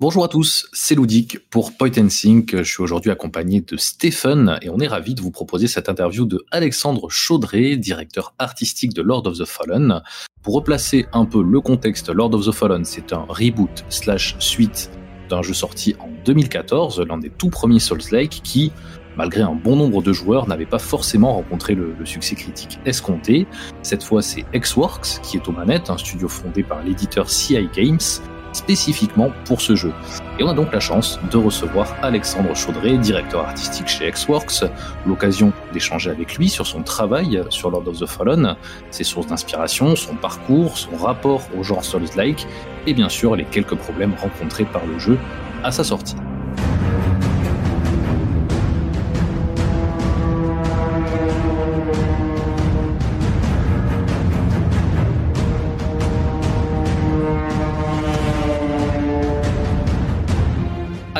Bonjour à tous, c'est Ludic pour Point and Think. Je suis aujourd'hui accompagné de Stephen et on est ravi de vous proposer cette interview de Alexandre Chaudré, directeur artistique de Lord of the Fallen. Pour replacer un peu le contexte, Lord of the Fallen, c'est un reboot slash suite d'un jeu sorti en 2014, l'un des tout premiers Souls-like qui, malgré un bon nombre de joueurs, n'avait pas forcément rencontré le, le, succès critique escompté. Cette fois, c'est Xworks qui est aux manettes, un studio fondé par l'éditeur CI Games, spécifiquement pour ce jeu. Et on a donc la chance de recevoir Alexandre Chaudré, directeur artistique chez Xworks, l'occasion d'échanger avec lui sur son travail sur Lord of the Fallen, ses sources d'inspiration, son parcours, son rapport au genre Souls-like, et bien sûr les quelques problèmes rencontrés par le jeu à sa sortie.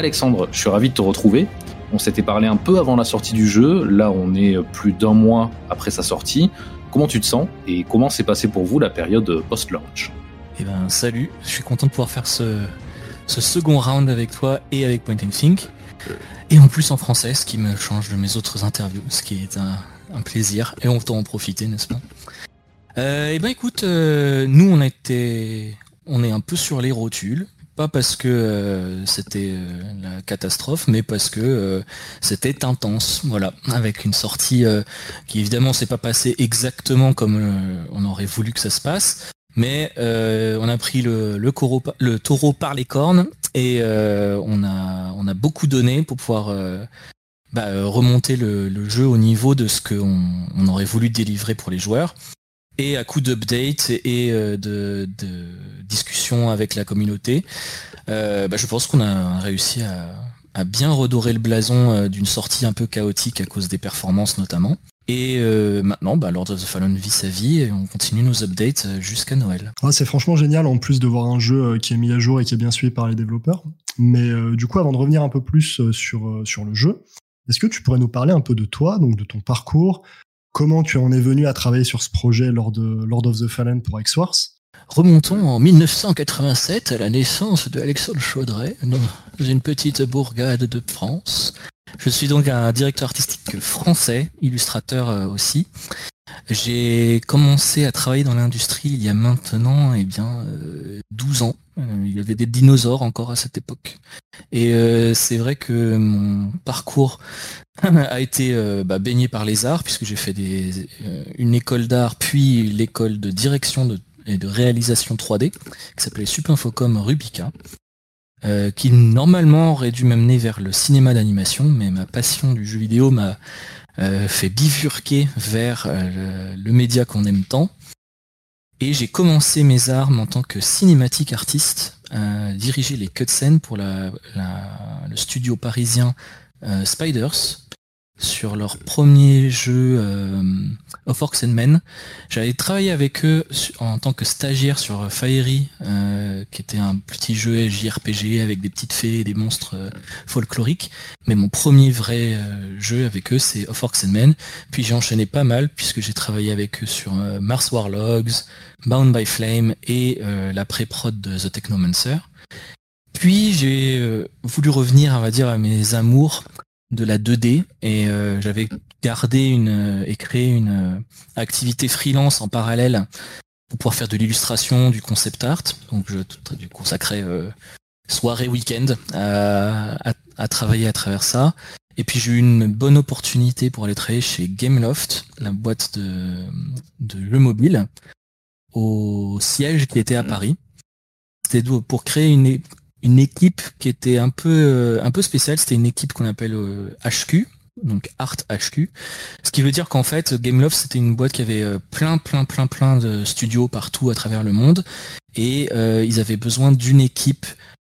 Alexandre, je suis ravi de te retrouver. On s'était parlé un peu avant la sortie du jeu, là on est plus d'un mois après sa sortie. Comment tu te sens et comment s'est passé pour vous la période post-launch? Eh ben salut, je suis content de pouvoir faire ce, second round avec toi et avec Point and. Et en plus en français, ce qui me change de mes autres interviews, ce qui est un, un plaisir. Et on peut en profiter, n'est-ce pas? Euh, Eh ben écoute, euh, nous on a été, on est un peu sur les rotules pas parce que euh, c'était euh, la catastrophe, mais parce que euh, c'était intense, voilà, avec une sortie qui évidemment s'est pas passée exactement comme on aurait voulu que ça se passe, mais on a pris le, taureau par les cornes et on a beaucoup donné pour pouvoir bah, remonter le, le, jeu au niveau de ce qu'on on aurait voulu délivrer pour les joueurs. Et à coup d'update et de, de discussion avec la communauté, euh, bah, je pense qu'on a réussi à, bien redorer le blason euh, d'une sortie un peu chaotique à cause des performances notamment. Et euh, maintenant, bah, Lord of the Fallen vit sa vie et on continue nos updates jusqu'à Noël. c'est franchement génial en plus de voir un jeu qui est mis à jour et qui est bien suivi par les développeurs. Mais du coup, avant de revenir un peu plus sur, sur le jeu, est-ce que tu pourrais nous parler un peu de toi, donc de ton parcours, comment tu en es venu à travailler sur ce projet lors de Lord of the Fallen pour X-Wars Remontons en 1987 à la naissance de Alexandre Chaudret dans une petite bourgade de France. Je suis donc un directeur artistique français, illustrateur euh, aussi. J'ai commencé à travailler dans l'industrie il y a maintenant eh bien 12 euh, ans. Euh, il y avait des dinosaures encore à cette époque. Et c'est vrai que mon parcours a été bah, baigné par les arts puisque j'ai fait des, une école d'art puis l'école de direction et de réalisation 3D qui s'appelait Supinfocom Rubica, euh, qui normalement aurait dû m'amener vers le cinéma d'animation, mais ma passion du jeu vidéo m'a euh, fait bifurquer vers euh, le, média qu'on aime tant. Et j'ai commencé mes armes en tant que cinématique artiste, à diriger les cutscenes pour le studio parisien Spiders, sur leur premier jeu euh, of Orcs and Men. J'avais travaillé avec eux en tant que stagiaire sur Fiery, euh, qui était un petit jeu JRPG avec des petites fées et des monstres euh, folkloriques. Mais mon premier vrai jeu avec eux, c'est of Orcs and Men. Puis j'ai enchaîné pas mal, puisque j'ai travaillé avec eux sur Mars Warlogs, Bound by Flame et la pré-prod de The Technomancer. Puis j'ai voulu revenir, on va dire, à mes amours de la 2D et euh, j'avais gardé une euh, et créé une euh, activité freelance en parallèle pour pouvoir faire de l'illustration, du concept art. Donc je consacrais soirée, week-end à, travailler à travers ça. Et puis j'ai eu une bonne opportunité pour aller travailler chez Gameloft, la boîte de, de jeux mobiles, au siège qui était à Paris. C'était pour créer une, une équipe qui était un peu euh, un peu spéciale. C'était une équipe qu'on appelle HQ, euh, donc Art HQ. Ce qui veut dire qu'en fait, Gameloft c'était une boîte qui avait euh, plein plein plein plein de studios partout à travers le monde et ils avaient besoin d'une équipe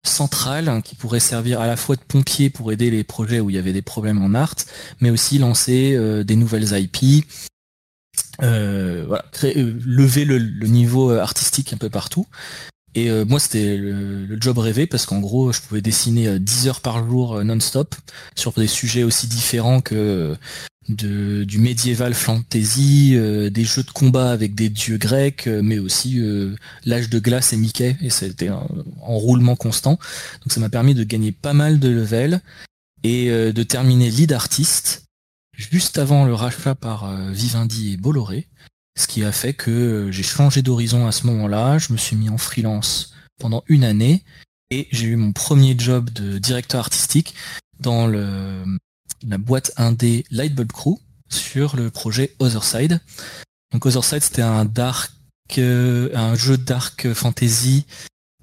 centrale hein, qui pourrait servir à la fois de pompier pour aider les projets où il y avait des problèmes en art, mais aussi lancer des nouvelles IP, lever le, niveau artistique un peu partout. Et euh, moi, c'était le, job rêvé parce qu'en gros, je pouvais dessiner 10 euh, heures par jour euh, non-stop sur des sujets aussi différents que du médiéval fantasy, des jeux de combat avec des dieux grecs, mais aussi l'âge de glace et Mickey, et c'était un roulement constant. Donc ça m'a permis de gagner pas mal de level et de terminer lead artiste juste avant le rachat par Vivendi et Bolloré, ce qui a fait que j'ai changé d'horizon à ce moment-là, je me suis mis en freelance pendant une année et j'ai eu mon premier job de directeur artistique dans la boîte indé Lightbulb Crew sur le projet Otherside. Donc Otherside c'était euh, un jeu dark fantasy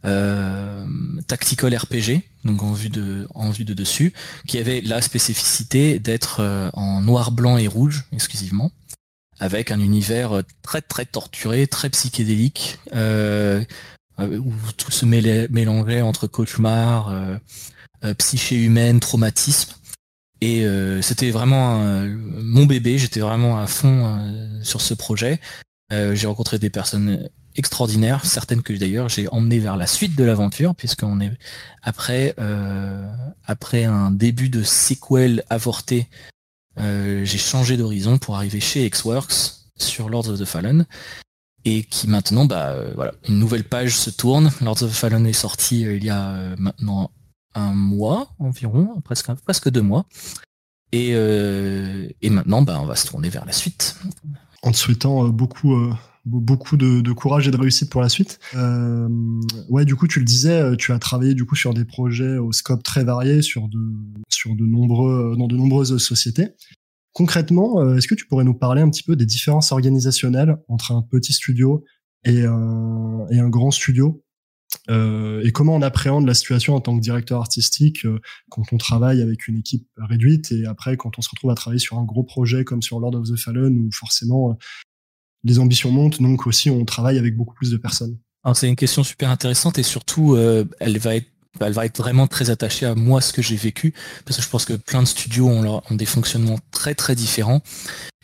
euh, tactical RPG, donc en vue de en vue de dessus, qui avait la spécificité d'être euh, en noir, blanc et rouge exclusivement, avec un univers très très torturé, très psychédélique, où tout se mélangeait entre cauchemar, psyché humaine, traumatisme. Et c'était vraiment mon bébé, j'étais vraiment à fond sur ce projet. j'ai rencontré des personnes extraordinaires, certaines que d'ailleurs j'ai emmenées vers la suite de l'aventure, puisqu'on est après après un début de sequel avorté, j'ai changé d'horizon pour arriver chez Xworks sur Lords of the Fallen et qui maintenant, bah voilà, une nouvelle page se tourne. Lords of the Fallen est sorti il y a maintenant un mois environ, presque, presque deux mois. Et, euh, et maintenant, bah, on va se tourner vers la suite. En te souhaitant euh, beaucoup, euh, beaucoup de, courage et de réussite pour la suite. ouais, du coup, tu le disais, tu as travaillé du coup sur des projets au scope très varié, sur de, sur de nombreux, dans de nombreuses sociétés. Concrètement, est-ce que tu pourrais nous parler un petit peu des différences organisationnelles entre un petit studio et un, et un grand studio euh, et comment on appréhende la situation en tant que directeur artistique euh, quand on travaille avec une équipe réduite et après quand on se retrouve à travailler sur un gros projet comme sur Lord of the Fallen où forcément euh, les ambitions montent, donc aussi on travaille avec beaucoup plus de personnes. c'est une question super intéressante et surtout elle va être elle va être vraiment très attachée à moi ce que j'ai vécu parce que je pense que plein de studios ont, ont des fonctionnements très très différents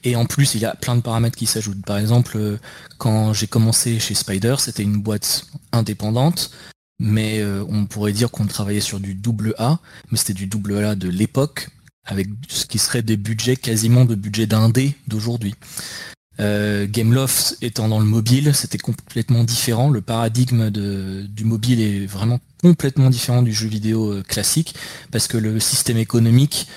et en plus, il y a plein de paramètres qui s'ajoutent. Par exemple, euh, quand j'ai commencé chez Spider, c'était une boîte indépendante, mais euh, on pourrait dire qu'on travaillait sur du double A, mais c'était du double A de l'époque, avec ce qui serait des budgets quasiment de budget d'un D d'aujourd'hui. Euh, Gameloft étant dans le mobile, c'était complètement différent. Le paradigme du mobile est vraiment complètement différent du jeu vidéo classique parce que le système économique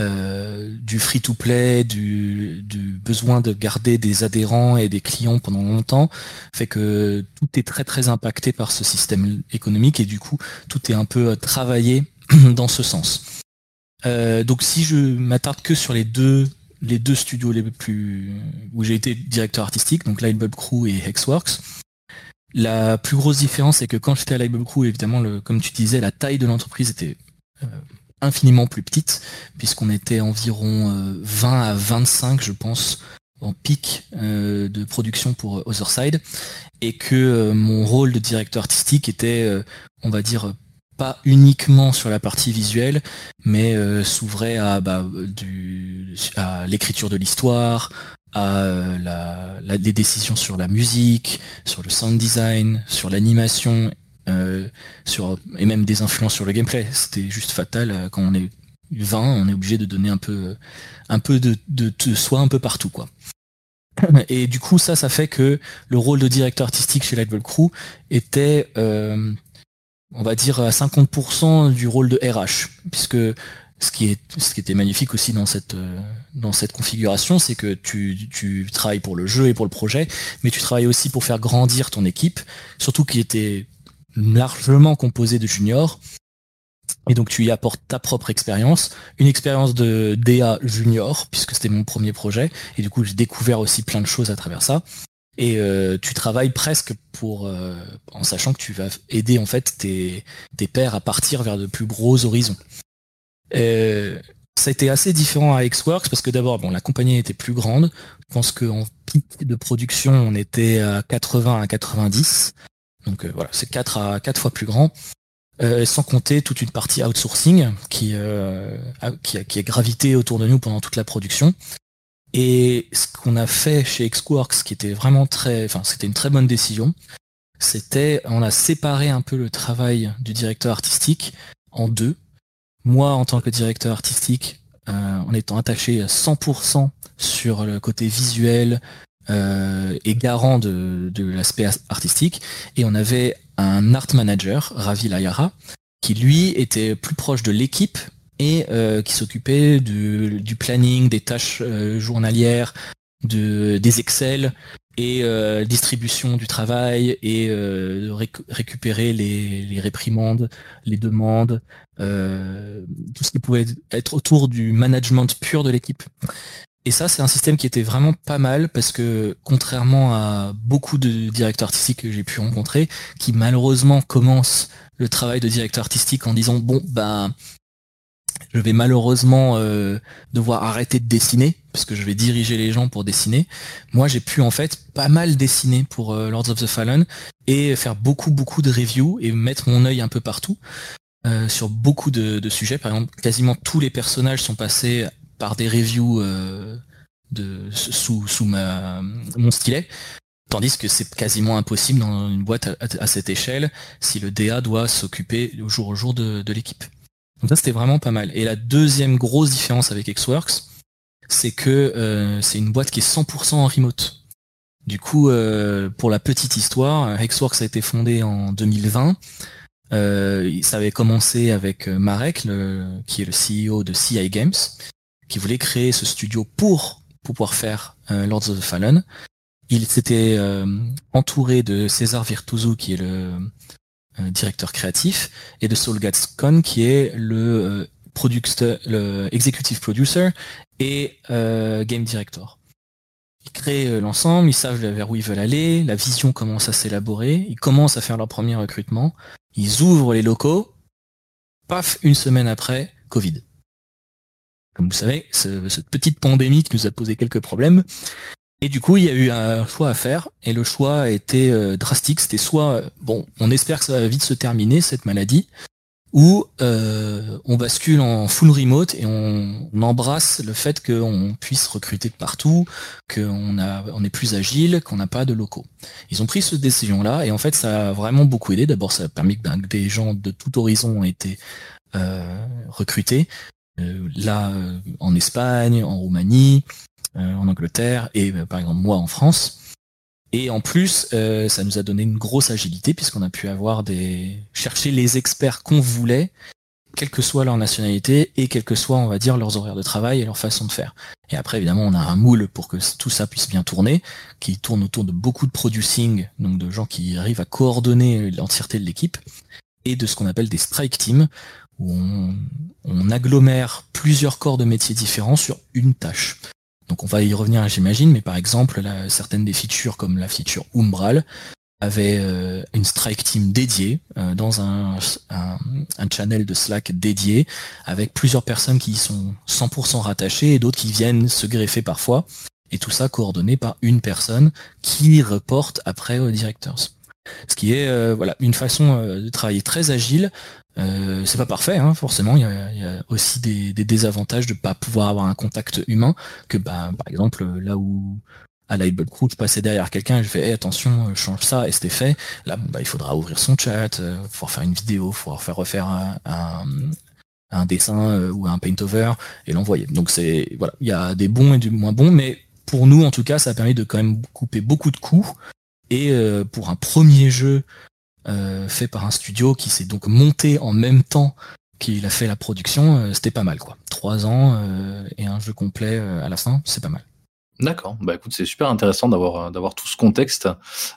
euh, du free-to-play, du, besoin de garder des adhérents et des clients pendant longtemps, fait que tout est très très impacté par ce système économique et du coup tout est un peu euh, travaillé dans ce sens. Euh, donc si je m'attarde que sur les deux les deux studios les plus où j'ai été directeur artistique, donc Lightbulb Crew et Hexworks, la plus grosse différence c'est que quand j'étais à Lightbulb Crew, évidemment, comme tu disais, la taille de l'entreprise était infiniment plus petite, puisqu'on était environ 20 euh, à 25, je pense, en pic euh, de production pour Otherside, et que euh, mon rôle de directeur artistique était, on va dire, pas uniquement sur la partie visuelle, mais s'ouvrait à, bah, à l'écriture de l'histoire, à la, des décisions sur la musique, sur le sound design, sur l'animation euh, sur, et même des influences sur le gameplay. C'était juste fatal. Euh, quand on est 20, on est obligé de donner un peu, euh, un peu de, de, soi un peu partout. quoi. Et du coup, ça, ça fait que le rôle de directeur artistique chez Lightball Crew était, on va dire, à 50% du rôle de RH, puisque ce qui, était magnifique aussi dans cette, dans cette configuration, c'est que tu, tu travailles pour le jeu et pour le projet, mais tu travailles aussi pour faire grandir ton équipe, surtout qui était largement composé de juniors. Et donc tu y apportes ta propre expérience, une expérience de DA junior, puisque c'était mon premier projet, et du coup j'ai découvert aussi plein de choses à travers ça. Et euh, tu travailles presque pour, euh, en sachant que tu vas aider en fait tes, pairs à partir vers de plus gros horizons. Euh, ça a été assez différent à Xworks parce que d'abord, la compagnie était plus grande. Je pense qu'en pic de production, on était à 80 à 90. Donc voilà, c'est 4 à 4 fois plus grand. Sans compter toute une partie outsourcing qui, a, gravité autour de nous pendant toute la production. Et ce qu'on a fait chez Xworks, qui était vraiment très, enfin c'était une très bonne décision, c'était on a séparé un peu le travail du directeur artistique en deux. Moi en tant que directeur artistique, en étant attaché à 100% sur le côté visuel et garant de, de l'aspect artistique. Et on avait un art manager, Ravi Layara, qui lui était plus proche de l'équipe et euh, qui s'occupait du, planning, des tâches euh, journalières, de, des Excel et euh, distribution du travail et récupérer les, réprimandes, les demandes, tout ce qui pouvait être autour du management pur de l'équipe. Et ça, c'est un système qui était vraiment pas mal parce que contrairement à beaucoup de directeurs artistiques que j'ai pu rencontrer, qui malheureusement commencent le travail de directeur artistique en disant bon ben je vais malheureusement euh, devoir arrêter de dessiner parce que je vais diriger les gens pour dessiner. Moi, j'ai pu en fait pas mal dessiner pour euh, Lords of the Fallen et faire beaucoup beaucoup de reviews et mettre mon œil un peu partout euh, sur beaucoup de, sujets. Par exemple, quasiment tous les personnages sont passés par des reviews sous mon stylet. Tandis que c'est quasiment impossible dans une boîte à, cette échelle si le DA doit s'occuper jour au jour de l'équipe. Donc ça c'était vraiment pas mal. Et la deuxième grosse différence avec Xworks, c'est que euh, c'est une boîte qui est 100% en remote. Du coup, euh, pour la petite histoire, Xworks a été fondé en 2020. Euh, ça avait commencé avec Marek, qui est le CEO de CI Games, qui voulait créer ce studio pour pouvoir faire Lords of the Fallen. Il s'était entouré de César Virtuoso, qui est le euh, directeur créatif, et de Saul Gatscon, qui est le, euh, le executive producer et euh, game director. Ils créent l'ensemble, ils savent vers où ils veulent aller, la vision commence à s'élaborer, ils commencent à faire leur premier recrutement, ils ouvrent les locaux, paf, une semaine après, Covid. Comme vous savez, cette petite pandémie qui nous a posé quelques problèmes, et du coup, il y a eu un choix à faire, et le choix a été euh, drastique. C'était soit, bon, on espère que ça va vite se terminer, cette maladie, ou euh, on bascule en full remote et on, embrasse le fait qu'on puisse recruter de partout, qu'on on est plus agile, qu'on n'a pas de locaux. Ils ont pris cette décision-là, et en fait, ça a vraiment beaucoup aidé. D'abord, ça a permis que ben, des gens de tout horizon ont été euh, recrutés. là, en Espagne, en Roumanie, euh, en Angleterre et euh, par exemple moi en France. Et en plus, euh, ça nous a donné une grosse agilité puisqu'on a pu avoir des chercher les experts qu'on voulait, quelle que soit leur nationalité et quels que soient, on va dire, leurs horaires de travail et leur façon de faire. Et après, évidemment, on a un moule pour que tout ça puisse bien tourner, qui tourne autour de beaucoup de producing, donc de gens qui arrivent à coordonner l'entièreté de l'équipe, et de ce qu'on appelle des strike teams, où on agglomère plusieurs corps de métiers différents sur une tâche. Donc on va y revenir, j'imagine, mais par exemple, certaines des features, comme la feature Umbral, avaient euh, une strike team dédiée euh, dans un, channel de Slack dédié, avec plusieurs personnes qui y sont 100% rattachées et d'autres qui viennent se greffer parfois, et tout ça coordonné par une personne qui reporte après aux directeurs. Ce qui est euh, voilà une façon de travailler très agile, euh, c'est pas parfait, hein, forcément. Il y, a, aussi des, désavantages de pas pouvoir avoir un contact humain. Que bah, par exemple, là où à Label Crew, je passais derrière quelqu'un, je fais attention, change ça, et c'était fait. Là, bah, il faudra ouvrir son chat, euh, pouvoir faire une vidéo, pouvoir faire refaire un, dessin euh, ou un paint over et l'envoyer. Donc c'est voilà, il y a des bons et du moins bons, mais pour nous en tout cas, ça a permis de quand même couper beaucoup de coûts. Et pour un premier jeu euh, fait par un studio qui s'est donc monté en même temps qu'il a fait la production, euh, c'était pas mal quoi. Trois ans euh, et un jeu complet à la fin, c'est pas mal. D'accord. Bah écoute, c'est super intéressant d'avoir d'avoir tout ce contexte.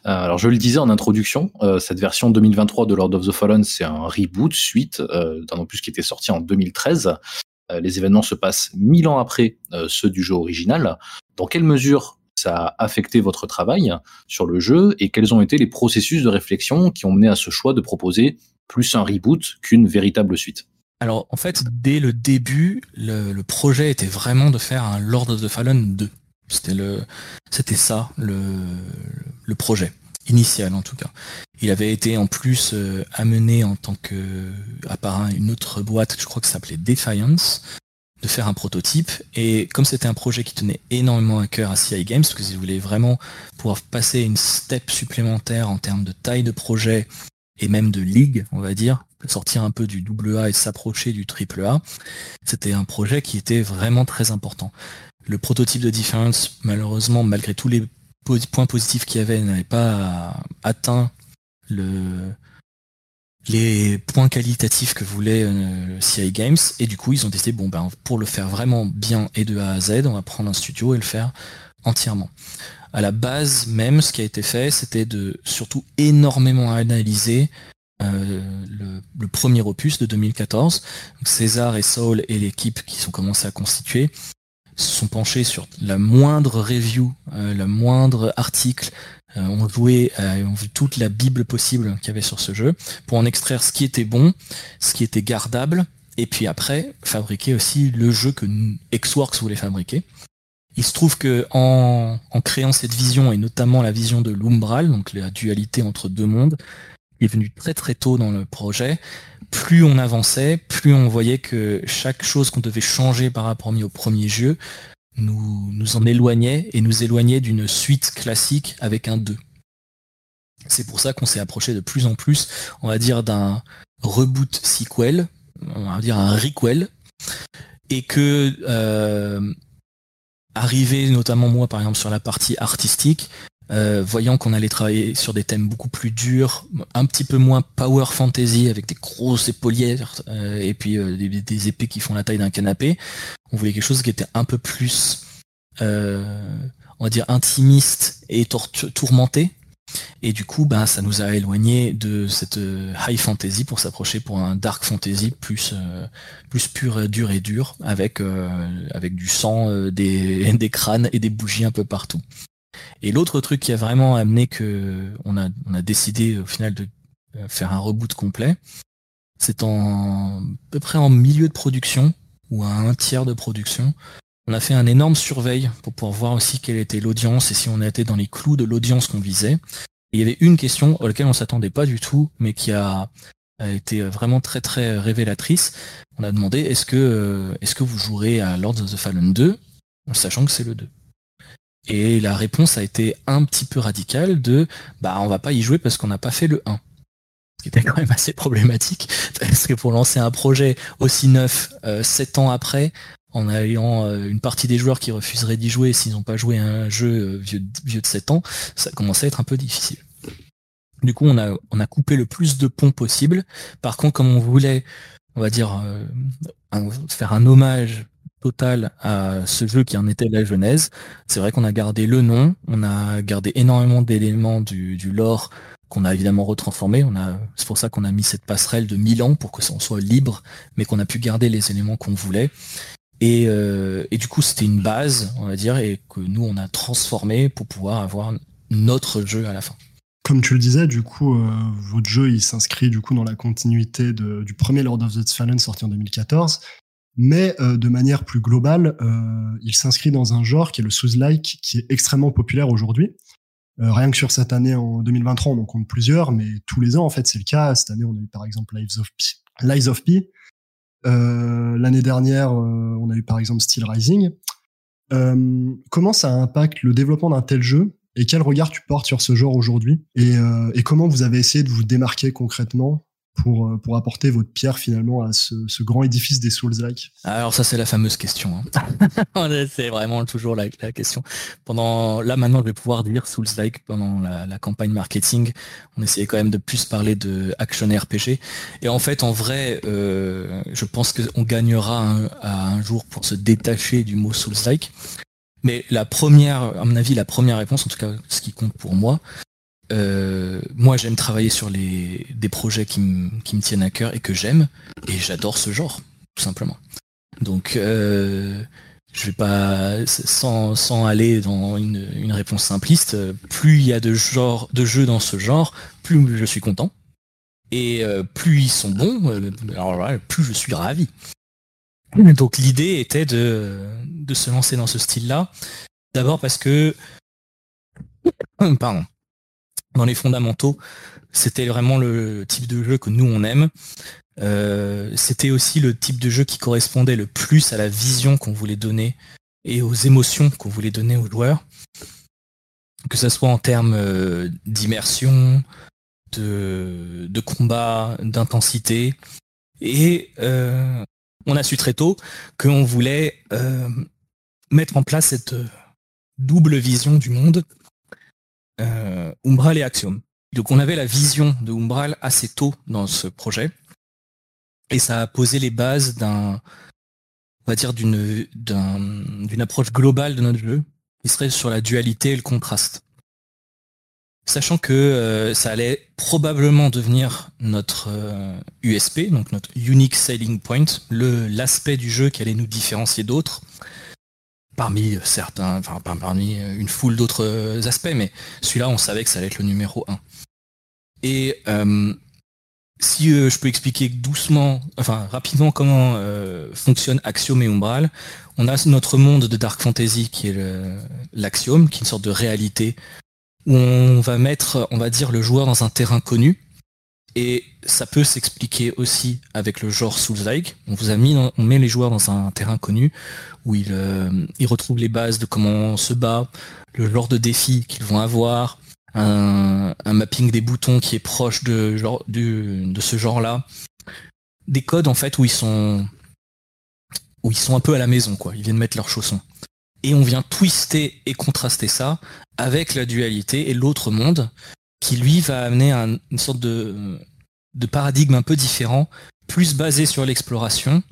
alors je le disais en introduction, cette version 2023 de Lord of the Fallen, c'est un reboot suite d'un opus qui était sorti en 2013. les événements se passent mille ans après ceux du jeu original. Dans quelle mesure ça a affecté votre travail sur le jeu et quels ont été les processus de réflexion qui ont mené à ce choix de proposer plus un reboot qu'une véritable suite? Alors en fait, dès le début, le, projet était vraiment de faire un Lord of the Fallen 2. C'était ça le, projet initial en tout cas. Il avait été en plus euh, amené en tant que à part une autre boîte, je crois que ça s'appelait Defiance, de faire un prototype. Et comme c'était un projet qui tenait énormément à cœur à CI Games, parce qu'ils voulaient vraiment pouvoir passer une step supplémentaire en termes de taille de projet et même de ligue, on va dire, sortir un peu du double A et s'approcher du triple A, c'était un projet qui était vraiment très important. Le prototype de Difference, malheureusement, malgré tous les points positifs qu'il y avait, n'avait pas atteint le, les points qualitatifs que voulait euh, CI Games et du coup ils ont décidé bon ben pour le faire vraiment bien et de A à Z on va prendre un studio et le faire entièrement. À la base même ce qui a été fait c'était de surtout énormément analyser euh, le, premier opus de 2014. César et Saul et l'équipe qui sont commencés à constituer se sont penchés sur la moindre review, euh, la moindre article, euh, on jouait, euh, on vu toute la bible possible qu'il y avait sur ce jeu pour en extraire ce qui était bon, ce qui était gardable, et puis après fabriquer aussi le jeu que Xworks voulait fabriquer. Il se trouve que en, créant cette vision et notamment la vision de l'umbral, donc la dualité entre deux mondes, est venu très très tôt dans le projet. Plus on avançait, plus on voyait que chaque chose qu'on devait changer par rapport au premier jeu nous, en éloignait et nous éloignait d'une suite classique avec un 2. C'est pour ça qu'on s'est approché de plus en plus, on va dire, d'un reboot sequel, on va dire un requel, et que euh, arriver notamment moi par exemple sur la partie artistique, euh, voyant qu'on allait travailler sur des thèmes beaucoup plus durs, un petit peu moins power fantasy avec des grosses épaulières euh, et puis euh, des, épées qui font la taille d'un canapé. On voulait quelque chose qui était un peu plus, on va dire, intimiste et tourmenté. Et du coup, ben, ça nous a éloigné de cette high fantasy pour s'approcher pour un dark fantasy plus plus pur, dur et dur, avec du sang, des crânes et des bougies un peu partout. Et l'autre truc qui a vraiment amené que on a, décidé au final de euh, faire un reboot complet, c'est en à peu près en milieu de production ou à un tiers de production. On a fait un énorme surveille pour pouvoir voir aussi quelle était l'audience et si on était dans les clous de l'audience qu'on visait. il y avait une question à laquelle on s'attendait pas du tout, mais qui a, été vraiment très très révélatrice. On a demandé est-ce que euh, est-ce que vous jouerez à Lords of the Fallen 2, sachant que c'est le 2. Et la réponse a été un petit peu radicale de bah on va pas y jouer parce qu'on n'a pas fait le 1. Ce qui était quand même assez problématique, parce que pour lancer un projet aussi neuf, euh, 7 ans après, en ayant euh, une partie des joueurs qui refuseraient d'y jouer s'ils n'ont pas joué à un jeu euh, vieux, vieux de 7 ans, ça commençait à être un peu difficile. Du coup, on a, on a coupé le plus de ponts possible. Par contre, comme on voulait, on va dire, euh, faire un hommage total à ce jeu qui en était la genèse. C'est vrai qu'on a gardé le nom, on a gardé énormément d'éléments du, lore qu'on a évidemment retransformé. C'est pour ça qu'on a mis cette passerelle de 1000 ans pour que ça soit libre, mais qu'on a pu garder les éléments qu'on voulait. Et, euh, et, du coup, c'était une base, on va dire, et que nous, on a transformé pour pouvoir avoir notre jeu à la fin. Comme tu le disais, du coup, euh, votre jeu, il s'inscrit du coup dans la continuité du premier Lord of the Fallen sorti en 2014 mais euh, de manière plus globale, euh, il s'inscrit dans un genre qui est le Souls-like, qui est extrêmement populaire aujourd'hui. Euh, rien que sur cette année en 2023, on en compte plusieurs, mais tous les ans, en fait, c'est le cas. Cette année, on a eu par exemple Lives of P. Of. L'année dernière, on a eu par exemple Steel Rising. comment ça impacte le développement d'un tel jeu et quel regard tu portes sur ce genre aujourd'hui et comment vous avez essayé de vous démarquer concrètement? Pour, euh, pour apporter votre pierre finalement à ce, ce grand édifice des Souls-like Alors ça c'est la fameuse question. Hein. c'est vraiment toujours la, question. Pendant là maintenant je vais pouvoir dire Souls-like pendant la, campagne marketing. On essayait quand même de plus parler de action RPG. Et en fait en vrai euh, je pense qu'on gagnera un, un jour pour se détacher du mot Souls-like. Mais la première, à mon avis, la première réponse, en tout cas ce qui compte pour moi, euh, moi, j'aime travailler sur les, des projets qui, me tiennent à cœur et que j'aime, et j'adore ce genre, tout simplement. Donc, euh, je vais pas, sans, sans aller dans une, réponse simpliste, plus il y a de, genre, de jeux dans ce genre, plus je suis content. Et euh, plus ils sont bons, alors plus je suis ravi. Donc l'idée était de, de se lancer dans ce style-là. D'abord parce que, pardon, dans les fondamentaux, c'était vraiment le type de jeu que nous on aime. Euh, c'était aussi le type de jeu qui correspondait le plus à la vision qu'on voulait donner et aux émotions qu'on voulait donner aux joueurs. Que ce soit en termes euh, d'immersion, de, combat, d'intensité. Et euh, on a su très tôt qu'on voulait mettre en place cette double vision du monde, euh, Umbral et Axiom. Donc on avait la vision de Umbral assez tôt dans ce projet, et ça a posé les bases d'un, on d'une approche globale de notre jeu, qui serait sur la dualité et le contraste. Sachant que euh, ça allait probablement devenir notre USP, euh, donc notre Unique Selling Point, l'aspect du jeu qui allait nous différencier d'autres, parmi certains, enfin parmi une foule d'autres aspects, mais celui-là on savait que ça allait être le numéro 1. Et euh, si je peux expliquer doucement, enfin rapidement comment fonctionne Axiom et Umbral, on a notre monde de Dark Fantasy qui est l'Axiom, qui est une sorte de réalité où on va mettre, on va dire, le joueur dans un terrain connu. Et ça peut s'expliquer aussi avec le genre Souls-like. On met les joueurs dans un terrain connu où ils, euh, ils retrouvent les bases de comment on se bat, le genre de défi qu'ils vont avoir, un, mapping des boutons qui est proche de ce genre-là. Des codes en fait où ils sont où ils sont un peu à la maison, quoi. Ils viennent mettre leurs chaussons et on vient twister et contraster ça avec la dualité et l'autre monde qui lui va amener une sorte de, paradigme un peu différent, plus basé sur l'exploration,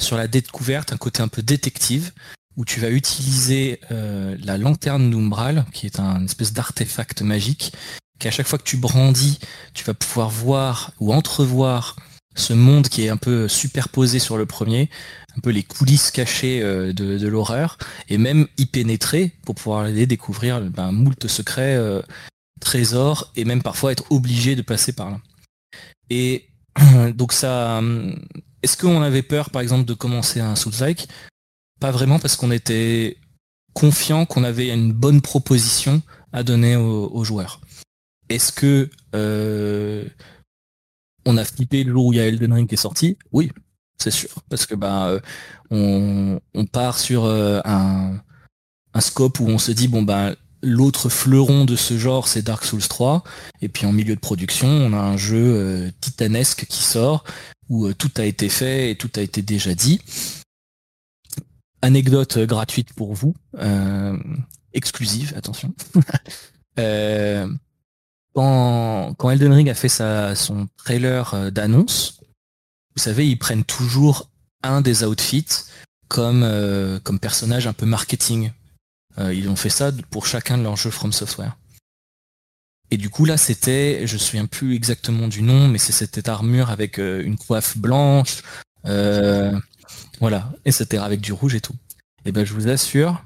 sur la découverte, un côté un peu détective, où tu vas utiliser euh, la lanterne d'Umbral, qui est un espèce d'artefact magique, qu'à chaque fois que tu brandis, tu vas pouvoir voir ou entrevoir ce monde qui est un peu superposé sur le premier, un peu les coulisses cachées euh, de, l'horreur, et même y pénétrer pour pouvoir aller découvrir ben, moult secrets, euh, trésors, et même parfois être obligé de passer par là. Et donc ça, est-ce qu'on avait peur par exemple de commencer un Souls-like? Pas vraiment parce qu'on était confiant qu'on avait une bonne proposition à donner aux, joueurs. Est-ce que euh, on a flippé le jour où il y a Elden Ring qui est sorti? Oui, c'est sûr. Parce que bah on, part sur euh, un, scope où on se dit bon bah l'autre fleuron de ce genre c'est Dark Souls 3 et puis en milieu de production on a un jeu euh, titanesque qui sort où tout a été fait et tout a été déjà dit. Anecdote gratuite pour vous, exclusive, attention. quand, quand Elden Ring a fait sa, son trailer d'annonce, vous savez, ils prennent toujours un des outfits comme, euh, comme personnage un peu marketing. Euh, ils ont fait ça pour chacun de leurs jeux From Software. Et du coup là c'était, je me souviens plus exactement du nom, mais c'est cette armure avec euh, une coiffe blanche, voilà, etc. avec du rouge et tout. Et ben je vous assure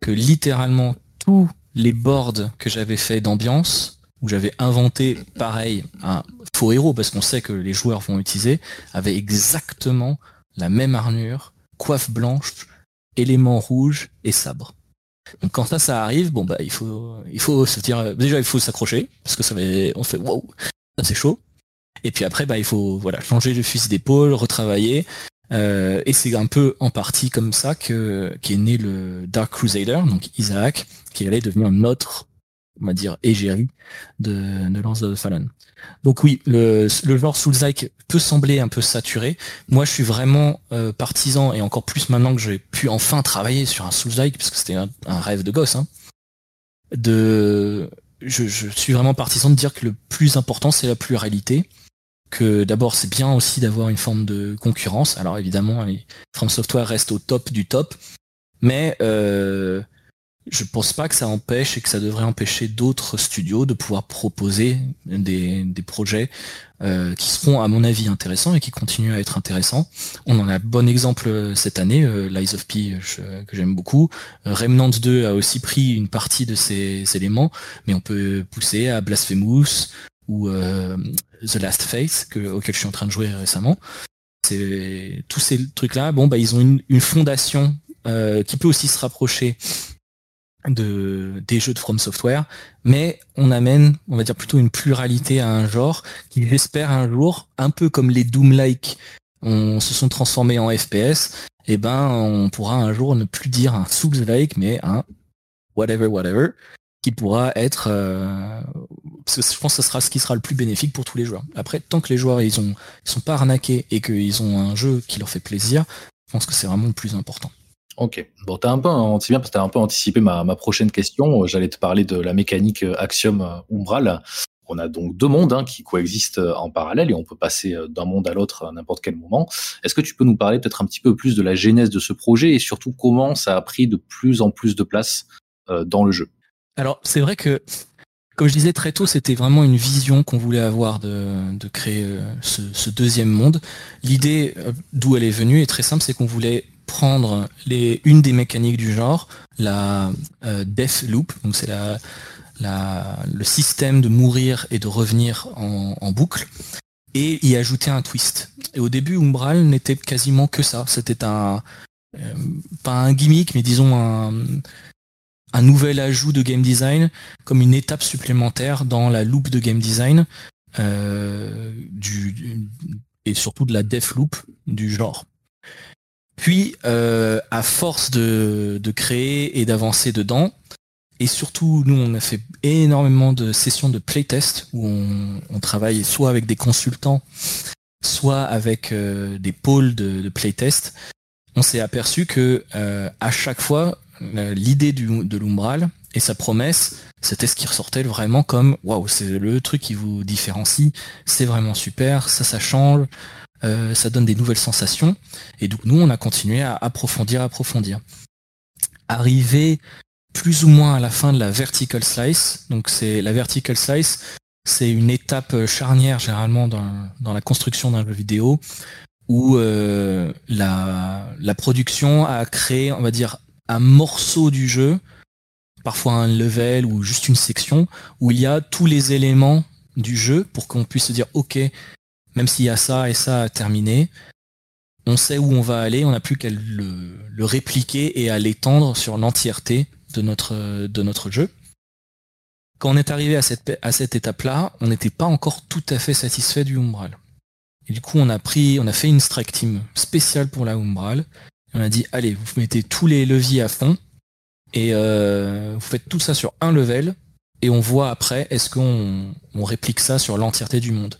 que littéralement tous les boards que j'avais fait d'ambiance où j'avais inventé pareil un faux héros parce qu'on sait que les joueurs vont utiliser, avait exactement la même armure, coiffe blanche, éléments rouges et sabre. Donc quand ça ça arrive, bon bah il faut il faut se dire déjà il faut s'accrocher parce que ça va on fait wow ça c'est chaud. Et puis après bah il faut voilà changer le fusil d'épaule, retravailler. Euh, et c'est un peu en partie comme ça que qu'est né le Dark Crusader, donc Isaac, qui allait devenir notre on va dire, égérie de, de Lance of Fallen. Donc oui, le, le genre Souls-like peut sembler un peu saturé. Moi, je suis vraiment euh, partisan, et encore plus maintenant que j'ai pu enfin travailler sur un Souls-like, parce que c'était un, rêve de gosse, hein, de... Je, suis vraiment partisan de dire que le plus important, c'est la pluralité. Que d'abord, c'est bien aussi d'avoir une forme de concurrence. Alors évidemment, les From Software restent au top du top, mais euh, je pense pas que ça empêche et que ça devrait empêcher d'autres studios de pouvoir proposer des, projets euh, qui seront à mon avis intéressants et qui continuent à être intéressants. On en a un bon exemple euh, cette année, euh, Lies of P que j'aime beaucoup. Remnant 2 a aussi pris une partie de ces éléments, mais on peut pousser à Blasphemous ou The Last que, auquel je suis en train de jouer récemment. C'est tous ces trucs là. Bon bah ils ont une, une fondation qui peut aussi se rapprocher de, des jeux de From Software, mais on amène, on va dire plutôt une pluralité à un genre qui j'espère un jour, un peu comme les Doom-like on se sont transformés en FPS, eh ben on pourra un jour ne plus dire un Souls-like, mais un whatever whatever, qui pourra être euh, Parce que je pense que ce sera ce qui sera le plus bénéfique pour tous les joueurs. Après, tant que les joueurs ils ont sont pas arnaqués et qu'ils ont un jeu qui leur fait plaisir, je pense que c'est vraiment le plus important. Ok. Bon, t'as un peu, t'as un peu anticipé ma, ma prochaine question. J'allais te parler de la mécanique Axiom Umbral. On a donc deux mondes hein, qui coexistent en parallèle et on peut passer d'un monde à l'autre à n'importe quel moment. Est-ce que tu peux nous parler peut-être un petit peu plus de la genèse de ce projet et surtout comment ça a pris de plus en plus de place dans le jeu? Alors, c'est vrai que comme je disais très tôt, c'était vraiment une vision qu'on voulait avoir de, créer euh, ce, deuxième monde. L'idée euh, d'où elle est venue est très simple, c'est qu'on voulait prendre les, une des mécaniques du genre, la euh, death loop, donc c'est le système de mourir et de revenir en, boucle, et y ajouter un twist. Et au début, Umbral n'était quasiment que ça. C'était un pas un gimmick, mais disons un, nouvel ajout de game design comme une étape supplémentaire dans la loop de game design euh, du, et surtout de la def loop du genre. Puis, euh, à force de, créer et d'avancer dedans, et surtout, nous, on a fait énormément de sessions de playtest où on, travaille soit avec des consultants, soit avec euh, des pôles de, playtest. On s'est aperçu que à chaque fois, l'idée de l'umbral et sa promesse, c'était ce qui ressortait vraiment comme waouh, c'est le truc qui vous différencie, c'est vraiment super, ça, ça change, euh, ça donne des nouvelles sensations. Et donc nous, on a continué à approfondir, approfondir. Arrivé plus ou moins à la fin de la vertical slice, donc c'est la vertical slice, c'est une étape charnière généralement dans, la construction d'un jeu vidéo où euh, la, la production a créé, on va dire, un morceau du jeu, parfois un level ou juste une section, où il y a tous les éléments du jeu pour qu'on puisse se dire ok, même s'il y a ça et ça à terminer, on sait où on va aller, on n'a plus qu'à le, répliquer et à l'étendre sur l'entièreté de notre, jeu. Quand on est arrivé à cette, à cette étape-là, on n'était pas encore tout à fait satisfait du Umbral. Et du coup, on a pris, on a fait une strike team spéciale pour la Umbral on a dit, allez, vous mettez tous les leviers à fond et euh, vous faites tout ça sur un level et on voit après est-ce qu'on réplique ça sur l'entièreté du monde.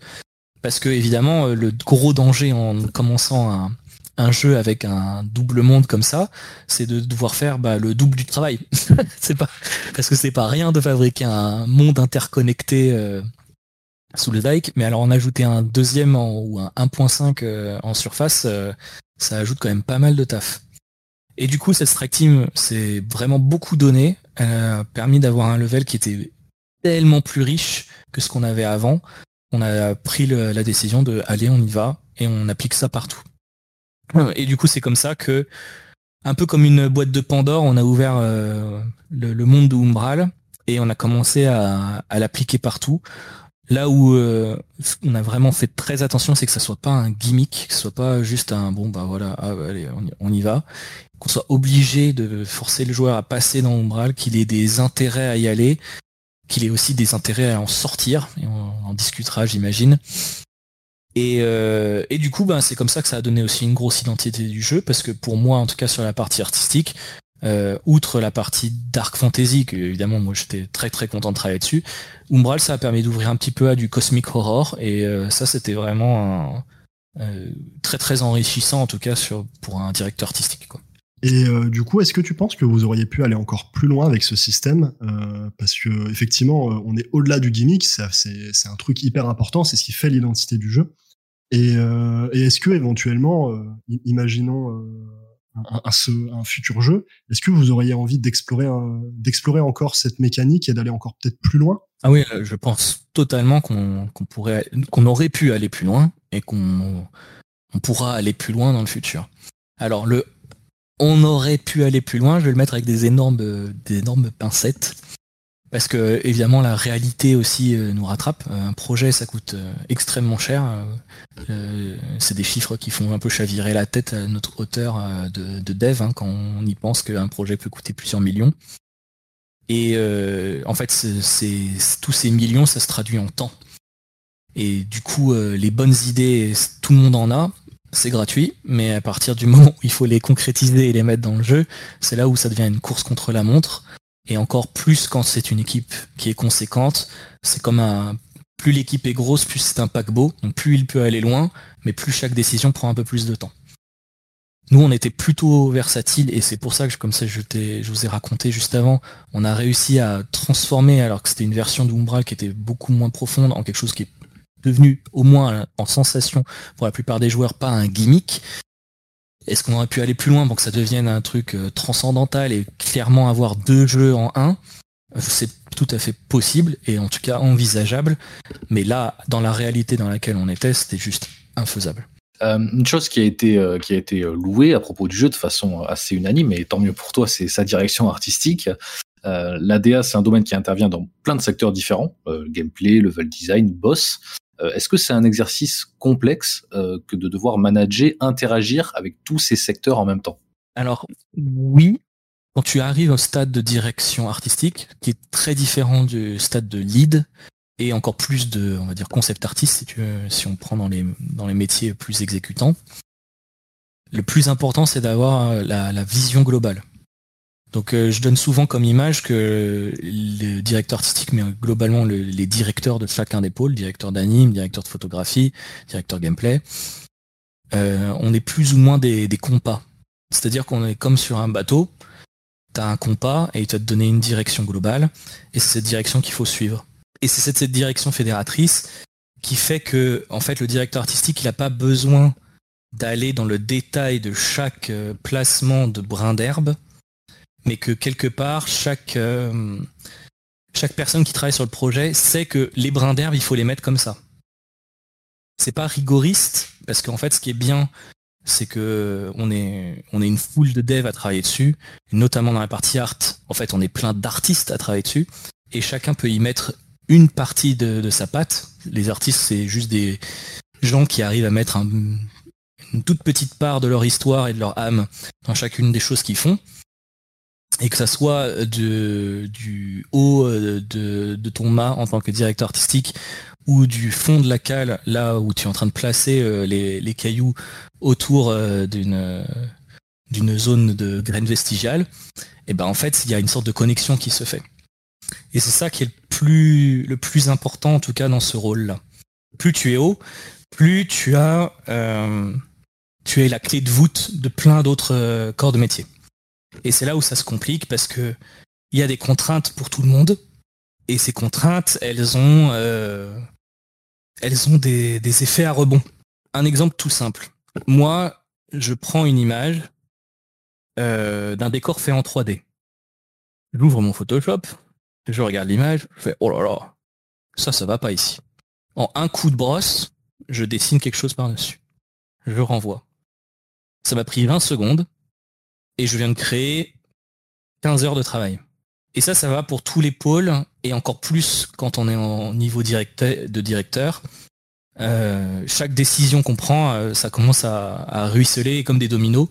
Parce que évidemment, euh, le gros danger en commençant un, jeu avec un double monde comme ça, c'est de devoir faire bah, le double du travail. c'est pas parce que c'est pas rien de fabriquer un monde interconnecté euh, sous le dike, mais alors en ajouter un deuxième ou un 1.5 en surface, ça ajoute quand même pas mal de taf. Et du coup, cette strike team, c'est vraiment beaucoup donné. Elle a permis d'avoir un level qui était tellement plus riche que ce qu'on avait avant. On a pris la décision de aller, on y va et on applique ça partout. Et du coup, c'est comme ça que, un peu comme une boîte de Pandore, on a ouvert euh, le, monde de Umbral et on a commencé à l'appliquer partout. Là où euh, on a vraiment fait très attention, c'est que ça soit pas un gimmick, que ce soit pas juste un bon bah voilà, ah, allez, on y, va, qu'on soit obligé de forcer le joueur à passer dans Umbral, qu'il ait des intérêts à y aller, qu'il ait aussi des intérêts à en sortir, discutera j'imagine. Et, euh, et, du coup, bah, c'est comme ça que ça a donné aussi une grosse identité du jeu, parce que pour moi, en tout cas sur la partie artistique, euh, outre la partie dark fantasy, que évidemment moi j'étais très très content de travailler dessus, Umbral ça a permis d'ouvrir un petit peu à du cosmic horror et euh, ça c'était vraiment très très enrichissant en tout cas sur, pour un directeur artistique. Quoi. Et du coup, est-ce que tu penses que vous auriez pu aller encore plus loin avec ce système Parce que effectivement, on est au-delà du gimmick, c'est un truc hyper important, c'est ce qui fait l'identité du jeu. Et, est-ce que éventuellement, imaginons un, futur jeu. Est-ce que vous auriez envie d'explorer d'explorer encore cette mécanique et d'aller encore peut-être plus loin? Ah oui, euh, je pense totalement qu'on pourrait qu'on aurait pu aller plus loin et qu'on on pourra aller plus loin dans le futur. Alors le on aurait pu aller plus loin, je vais le mettre avec des énormes pincettes parce que évidemment la réalité aussi euh, nous rattrape. Euh, un projet ça coûte euh, extrêmement cher. c'est des chiffres qui font un peu chavirer la tête à notre hauteur de, dev hein, quand on y pense qu'un projet peut coûter plusieurs millions. Et en fait, tous ces millions, ça se traduit en temps. Et du coup, les bonnes idées, tout le monde en a, c'est gratuit, mais à partir du moment où il faut les concrétiser et les mettre dans le jeu, c'est là où ça devient une course contre la montre. Et encore plus quand c'est une équipe qui est conséquente, c'est comme un plus l'équipe est grosse, plus c'est un paquebot, donc plus il peut aller loin, mais plus chaque décision prend un peu plus de temps. Nous, on était plutôt versatile et c'est pour ça que, comme ça, je, vous ai raconté juste avant, on a réussi à transformer, alors que c'était une version d'Umbral qui était beaucoup moins profonde, en quelque chose qui devenu, au moins en sensation pour la plupart des joueurs, pas un gimmick. Est-ce qu'on aurait pu aller plus loin pour que ça devienne un truc euh, transcendantal et clairement avoir deux jeux en un? C'est tout à fait possible et en tout cas envisageable. Mais là, dans la réalité dans laquelle on était, c'était juste infaisable. Euh, une chose qui a été euh, louée à propos du jeu de façon assez unanime et tant mieux pour toi, c'est sa direction artistique. L'ADA, c'est un domaine qui intervient dans plein de secteurs différents, gameplay, level design, boss. Est-ce que c'est un exercice complexe que de devoir manager, interagir avec tous ces secteurs en même temps? Alors oui, quand tu arrives au stade de direction artistique, qui est très différent du stade de lead, et encore plus de, on dire, concept artiste, si, on prend dans les, dans les métiers plus exécutants. Le plus important, c'est d'avoir euh, la, vision globale. Donc euh, je donne souvent comme image que le directeur artistique, mais globalement les directeurs de chacun des pôles, directeur d'anime, directeur de photographie, directeur gameplay, euh, on est plus ou moins des, compas. C'est-à-dire qu'on est comme sur un bateau, tu as un compas et il te donner une direction globale, et c'est cette direction qu'il faut suivre. Et c'est cette, cette, direction fédératrice qui fait que, en fait, le directeur artistique, il n'a pas besoin d'aller dans le détail de chaque euh, placement de brin d'herbe, mais que quelque part, chaque, euh, chaque personne qui travaille sur le projet sait que les brins d'herbe, il faut les mettre comme ça. C'est pas rigoriste, parce qu'en fait, ce qui est bien, c'est que on est une foule de devs à travailler dessus, notamment dans la partie art. En fait, on est plein d'artistes à travailler dessus, et chacun peut y mettre une partie de, sa patte. Les artistes, c'est juste des gens qui arrivent à mettre une toute petite part de leur histoire et de leur âme dans chacune des choses qu'ils font. Et que ça soit du haut de, ton mât en tant que directeur artistique ou du fond de la cale, là où tu es en train de placer euh, les, cailloux autour euh, d'une zone de graines vestigiales, et ben en fait il y a une sorte de connexion qui se fait. Et c'est ça qui est le plus, important, en tout cas, dans ce rôle-là. Plus tu es haut, plus tu as, euh, tu es la clé de voûte de plein d'autres euh, corps de métier. Et c'est là où ça se complique parce que il y a des contraintes pour tout le monde. Et ces contraintes, elles ont, euh, elles ont des, effets à rebond. Un exemple tout simple. Moi, je prends une image d'un décor fait en 3D. J'ouvre mon Photoshop, je regarde l'image, je fais oh là là, ça, ça va pas ici. En un coup de brosse, je dessine quelque chose par-dessus. Je renvoie. Ça m'a pris 20 secondes et je viens de créer 15 heures de travail. Et ça, ça va pour tous les pôles et encore plus quand on est en niveau de directeur. Euh, chaque décision qu'on prend, euh, ça commence à, ruisseler comme des dominos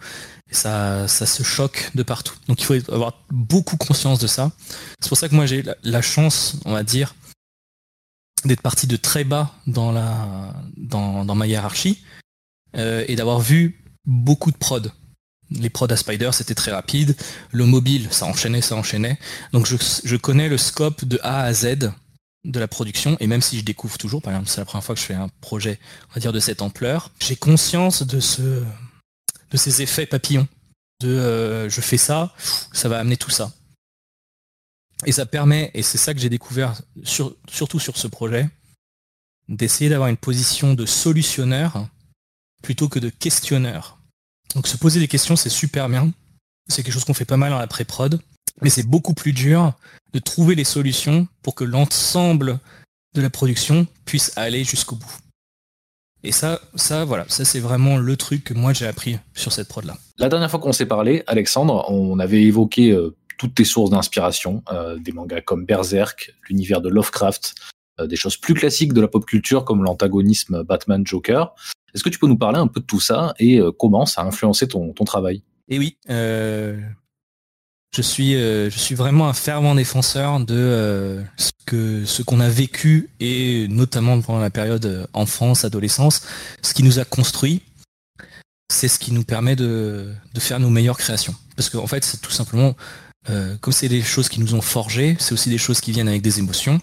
ça, ça se choque de partout. Donc il faut avoir beaucoup conscience de ça. C'est pour ça que moi j'ai la, chance, on va dire, d'être parti de très bas dans, la, dans, dans ma hiérarchie euh, et d'avoir vu beaucoup de prod. Les prods à Spider, c'était très rapide. Le mobile, ça enchaînait, ça enchaînait. Donc je, connais le scope de A à Z de la production et même si je découvre toujours, par exemple c'est la première fois que je fais un projet, on va dire de cette ampleur, j'ai conscience de ce de ces effets papillons. De euh, je fais ça, ça va amener tout ça. Et ça permet, et c'est ça que j'ai découvert surtout sur ce projet, d'essayer d'avoir une position de solutionneur plutôt que de questionneur. Donc se poser des questions, c'est super bien. C'est quelque chose qu'on fait pas mal dans la pré-prod. Mais c'est beaucoup plus dur de trouver les solutions pour que l'ensemble de la production puisse aller jusqu'au bout. Et ça, ça, voilà, ça c'est vraiment le truc que moi j'ai appris sur cette prod là. La dernière fois qu'on s'est parlé, Alexandre, on avait évoqué euh, toutes tes sources d'inspiration, euh, des mangas comme Berserk, l'univers de Lovecraft, euh, des choses plus classiques de la pop culture comme l'antagonisme Batman-Joker. Est-ce que tu peux nous parler un peu de tout ça et comment ça a influencé ton, travail? Eh oui, je suis, euh, je suis vraiment un fervent défenseur de euh, ce ce qu'on a vécu et notamment pendant la période euh, enfance, adolescence, ce qui nous a construit, c'est ce qui nous permet de, de faire nos meilleures créations. Parce qu'en fait, c'est tout simplement comme c'est des choses qui nous ont forgés, c'est aussi des choses qui viennent avec des émotions.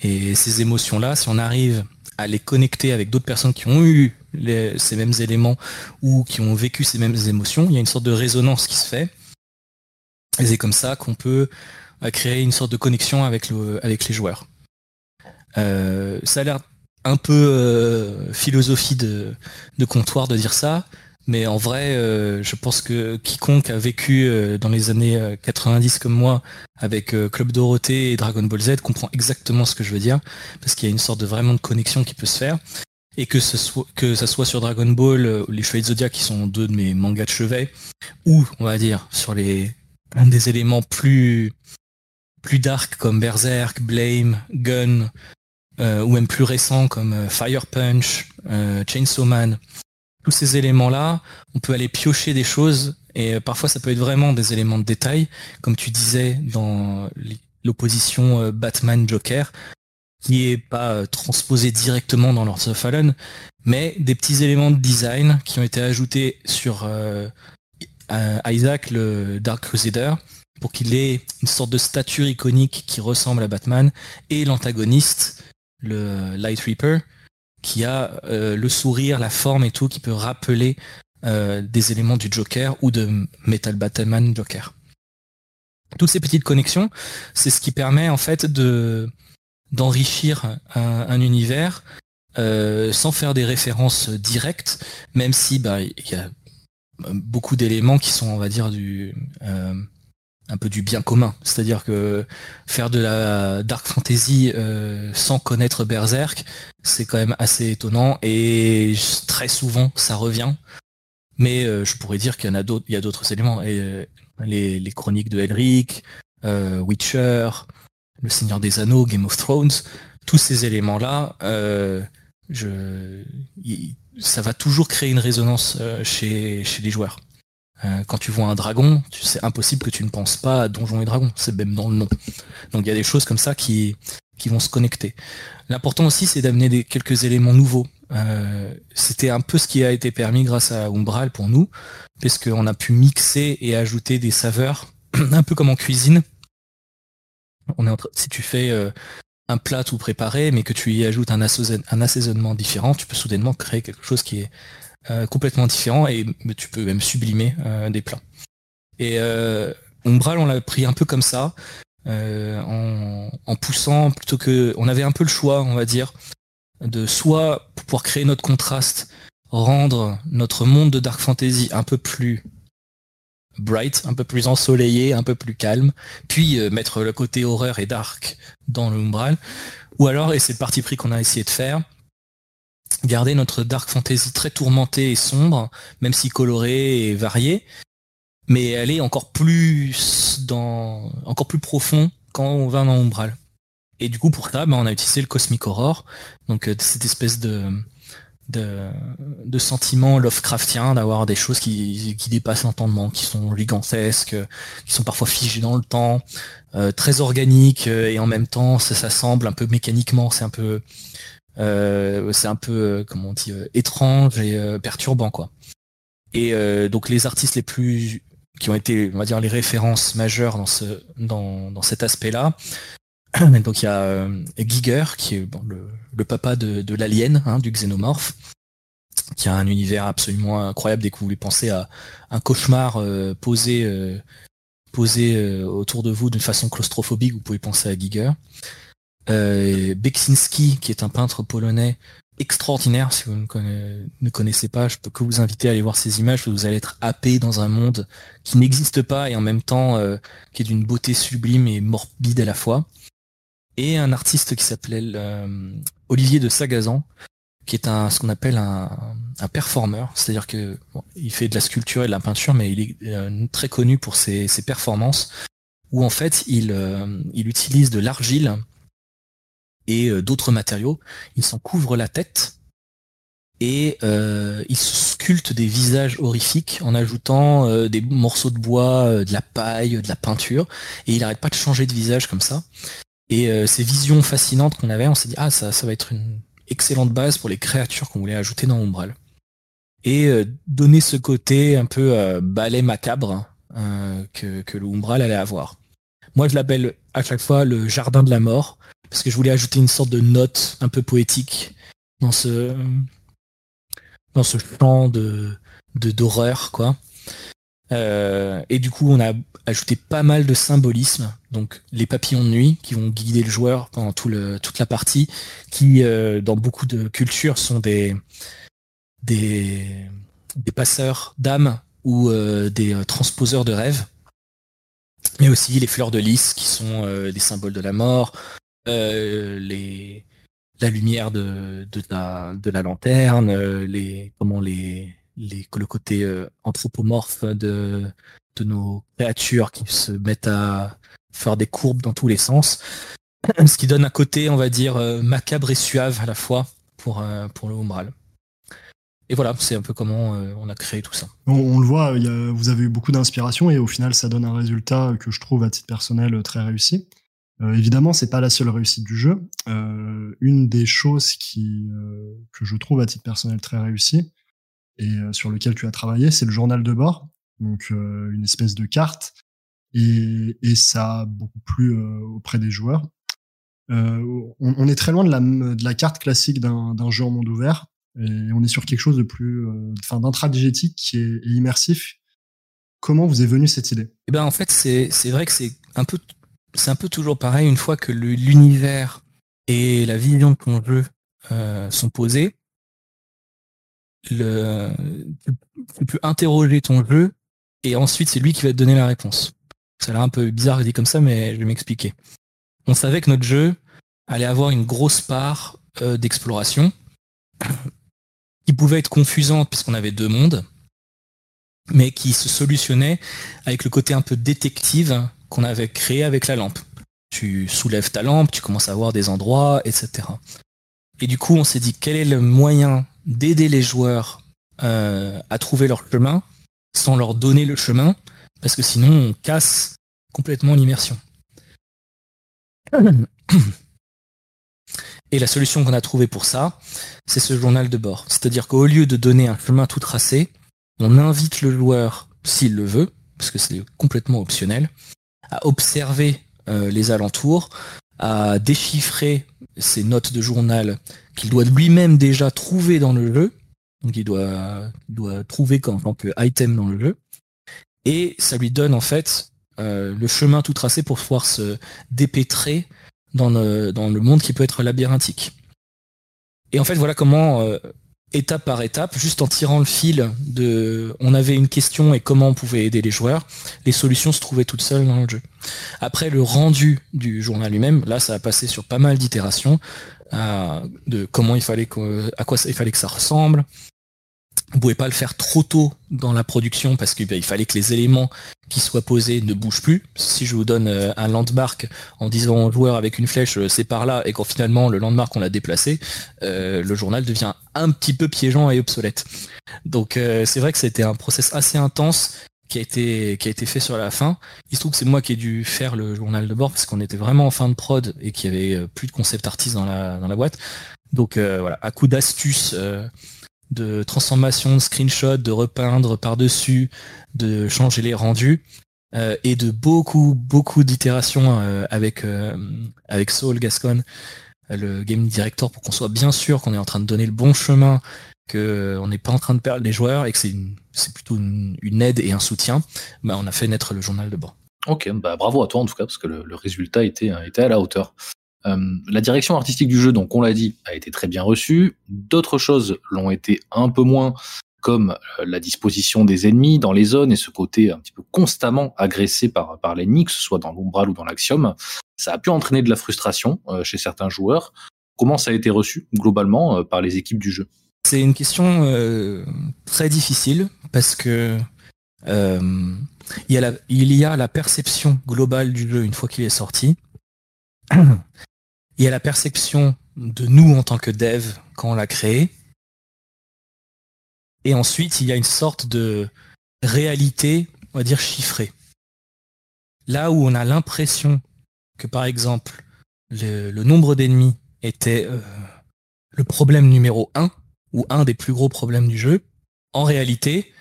Et ces émotions-là, si on arrive à les connecter avec d'autres personnes qui ont eu ces mêmes éléments ou qui ont vécu ces mêmes émotions, il y a une sorte de résonance qui se fait. Et c'est comme ça qu'on peut créer une sorte de connexion avec, les joueurs. ça a l'air un peu euh, philosophie de, comptoir de dire ça, mais en vrai, euh, je pense que quiconque a vécu euh, dans les années 90 comme moi avec Club Dorothée et Dragon Ball Z comprend exactement ce que je veux dire, parce qu'il y a une sorte de vraiment de connexion qui peut se faire. Et que ce soit ça soit sur Dragon Ball, les Chevaliers Zodiac qui sont deux de mes mangas de chevet, ou on va dire sur les des éléments plus plus dark comme Berserk, Blame, Gun, euh, ou même plus récents comme euh, Fire Punch, euh, Chainsaw Man, tous ces éléments-là, on peut aller piocher des choses et parfois ça peut être vraiment des éléments de détail, comme tu disais dans l'opposition Batman-Joker, qui est pas transposé directement dans Lords of Fallen, mais des petits éléments de design qui ont été ajoutés sur Isaac, le Dark Crusader, pour qu'il ait une sorte de stature iconique qui ressemble à Batman, et l'antagoniste, le Light Reaper, qui a euh, le sourire, la forme et tout, qui peut rappeler euh, des éléments du Joker ou de Metal Batman Joker. Toutes ces petites connexions, c'est ce qui permet en fait de d'enrichir un, univers euh, sans faire des références directes, même si bah il y a beaucoup d'éléments qui sont on va dire du un peu du bien commun. C'est-à-dire que faire de la dark fantasy euh, sans connaître Berserk, c'est quand même assez étonnant et très souvent ça revient. Mais euh, je pourrais dire qu'il y en a d'autres, il y a d'autres éléments. Et, euh, les, chroniques de Elric, Witcher, Le Seigneur des Anneaux, Game of Thrones, tous ces éléments-là, je, ça va toujours créer une résonance chez, chez les joueurs. Euh, quand tu vois un dragon, c'est impossible que tu ne penses pas à Donjons et Dragons, c'est même dans le nom. Donc il y a des choses comme ça qui, vont se connecter. L'important aussi, c'est d'amener quelques éléments nouveaux. Euh, C'était un peu ce qui a été permis grâce à Umbral pour nous, puisqu'on a pu mixer et ajouter des saveurs, un peu comme en cuisine. Si tu fais euh, un plat tout préparé, mais que tu y ajoutes un, assaisonnement différent, tu peux soudainement créer quelque chose qui est euh, complètement différent et tu peux même sublimer euh, des plats. Et Umbral, on l'a pris un peu comme ça, en, poussant plutôt que, on avait un peu le choix, on va dire, de soit pour pouvoir créer notre contraste, rendre notre monde de dark fantasy un peu plus bright, un peu plus ensoleillé, un peu plus calme, puis mettre le côté horreur et dark dans l'Umbral, ou alors, et c'est le parti pris qu'on a essayé de faire, garder notre dark fantasy très tourmentée et sombre, même si colorée et variée, mais aller encore plus dans, encore plus profond quand on va dans Umbral. Et du coup, pour ça, ben, on a utilisé le Cosmic Horror, donc euh, cette espèce de, de, de sentiment Lovecraftien, d'avoir des choses qui, qui dépassent l'entendement, qui sont gigantesques, qui sont parfois figées dans le temps, euh, très organiques, euh, et en même temps, ça, ça semble un peu mécaniquement, c'est un peu euh, c'est un peu, euh, comment on dit, étrange et perturbant, quoi. Et donc les artistes les plus qui ont été, on va dire, les références majeures dans ce, dans, dans cet aspect-là. donc il y a Giger, qui est le, papa de, l'alien, hein, du xénomorphe, qui a un univers absolument incroyable dès que vous voulez penser à un cauchemar posé, posé autour de vous d'une façon claustrophobique, vous pouvez penser à Giger. Euh, Beksinski, qui est un peintre polonais extraordinaire. Si vous ne, connaissez pas, je peux que vous inviter à aller voir ces images. Vous allez être happé dans un monde qui n'existe pas et en même temps euh, qui est d'une beauté sublime et morbide à la fois. Et un artiste qui s'appelait euh, Olivier de Sagazan, qui est un ce qu'on appelle un, un performeur, c'est-à-dire que il fait de la sculpture et de la peinture, mais il est euh, très connu pour ses, performances, où en fait il, il utilise de l'argile et euh, d'autres matériaux. Il s'en couvre la tête et euh, il sculpte des visages horrifiques en ajoutant euh, des morceaux de bois, de la paille, de la peinture, et il n'arrête pas de changer de visage comme ça. Et ces visions fascinantes qu'on avait, on s'est dit ah ça, va être une excellente base pour les créatures qu'on voulait ajouter dans Umbral. Et donner ce côté un peu ballet macabre que, que le Umbral allait avoir. Moi, je l'appelle à chaque fois le jardin de la mort, parce que je voulais ajouter une sorte de note un peu poétique dans ce dans ce champ de d'horreur, quoi. Euh, et du coup, on a ajouté pas mal de symbolisme, donc les papillons de nuit qui vont guider le joueur pendant toute la partie, qui euh, dans beaucoup de cultures sont des des, des passeurs d'âmes ou euh, des transposeurs de rêves. Mais aussi les fleurs de lys qui sont des symboles de la mort, les, la lumière de, de, la, de la lanterne, les, comment les, les, le côté anthropomorphe de, de nos créatures qui se mettent à faire des courbes dans tous les sens. Ce qui donne un côté, on va dire, macabre et suave à la fois pour, pour le Umbral. Et voilà, c'est un peu comment on a créé tout ça. On, le voit, vous avez eu beaucoup d'inspiration et au final, ça donne un résultat que je trouve à titre personnel très réussi. Euh, évidemment, c'est pas la seule réussite du jeu. Euh, une des choses qui, euh, que je trouve à titre personnel très réussie et sur lequel tu as travaillé, c'est le journal de bord, donc une espèce de carte, et, et ça a beaucoup plu auprès des joueurs. On, on, est très loin de la, de la carte classique d'un jeu en monde ouvert, et on est sur quelque chose de plus, enfin, d'intradigétique qui est, est immersif. Comment vous est venue cette idée? Eh ben en fait, c'est vrai que c'est un peu c'est un peu toujours pareil, une fois que l'univers et la vision de ton jeu euh, sont posés, le, tu peux interroger ton jeu et ensuite c'est lui qui va te donner la réponse. Ça a l'air un peu bizarre dit comme ça, mais je vais m'expliquer. On savait que notre jeu allait avoir une grosse part euh, d'exploration qui pouvait être confusante puisqu'on avait deux mondes, mais qui se solutionnait avec le côté un peu détective qu'on avait créé avec la lampe. Tu soulèves ta lampe, tu commences à voir des endroits, etc. Et du coup, on s'est dit quel est le moyen d'aider les joueurs euh, à trouver leur chemin sans leur donner le chemin, parce que sinon on casse complètement l'immersion. Et la solution qu'on a trouvée pour ça, c'est ce journal de bord. C'est-à-dire qu'au lieu de donner un chemin tout tracé, on invite le joueur, s'il le veut, parce que c'est complètement optionnel, à observer euh, les alentours, à déchiffrer ses notes de journal qu'il doit lui-même déjà trouver dans le jeu. Donc il doit, doit trouver comme tant que item dans le jeu. Et ça lui donne en fait euh, le chemin tout tracé pour pouvoir se dépêtrer dans le, dans le monde qui peut être labyrinthique. Et en fait, voilà comment euh, étape par étape, juste en tirant le fil de on avait une question et comment on pouvait aider les joueurs, les solutions se trouvaient toutes seules dans le jeu. Après le rendu du journal lui-même, là ça a passé sur pas mal d'itérations euh, de comment il fallait à quoi il fallait que ça ressemble, vous pouvez pas le faire trop tôt dans la production parce qu'il ben, fallait que les éléments qui soient posés ne bougent plus. Si je vous donne euh, un landmark en disant au joueur avec une flèche euh, c'est par là et quand finalement le landmark on l'a déplacé, euh, le journal devient un petit peu piégeant et obsolète. Donc c'est vrai que c'était un process assez intense qui a été qui a été fait sur la fin. Il se trouve que c'est moi qui ai dû faire le journal de bord parce qu'on était vraiment en fin de prod et qu'il y avait plus de concept artiste dans la dans la boîte. Donc voilà, à coup d'astuce de transformation, de screenshot, de repeindre par-dessus, de changer les rendus, euh, et de beaucoup, beaucoup d'itérations euh, avec, euh, avec Saul Gascon, le game director, pour qu'on soit bien sûr qu'on est en train de donner le bon chemin, qu'on n'est pas en train de perdre les joueurs et que c'est plutôt une, aide et un soutien, bah, on a fait naître le journal de bord. Ok, bah bravo à toi en tout cas, parce que le, résultat était à la hauteur. Euh, la direction artistique du jeu, donc on l'a dit, a été très bien reçue. D'autres choses l'ont été un peu moins, comme euh, la disposition des ennemis dans les zones et ce côté un petit peu constamment agressé par, par l'ennemi, que ce soit dans l'umbral ou dans l'axiome. Ça a pu entraîner de la frustration euh, chez certains joueurs. Comment ça a été reçu globalement par les équipes du jeu? C'est une question très difficile parce que il, y a la, il y a la perception globale du jeu une fois qu'il est sorti il y a la perception de nous en tant que dev quand on l'a créé. Et ensuite, il y a une sorte de réalité, on va dire, chiffrée. Là où on a l'impression que, par exemple, le, nombre d'ennemis était euh, le problème numéro un, ou un des plus gros problèmes du jeu, en réalité,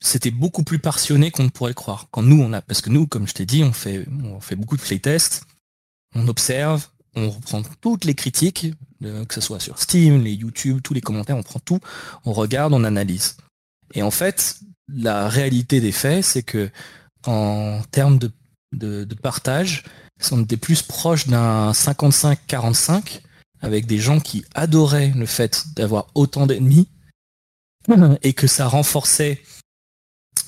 c'était beaucoup plus passionné qu'on ne pourrait le croire. Quand nous, on a, parce que nous, comme je t'ai dit, on fait, on fait beaucoup de playtests, on observe, on reprend toutes les critiques, que ce soit sur Steam, les YouTube, tous les commentaires, on prend tout, on regarde, on analyse. Et en fait, la réalité des faits, c'est que en termes de, de, de partage, on était plus proche d'un 55-45 avec des gens qui adoraient le fait d'avoir autant d'ennemis et que ça renforçait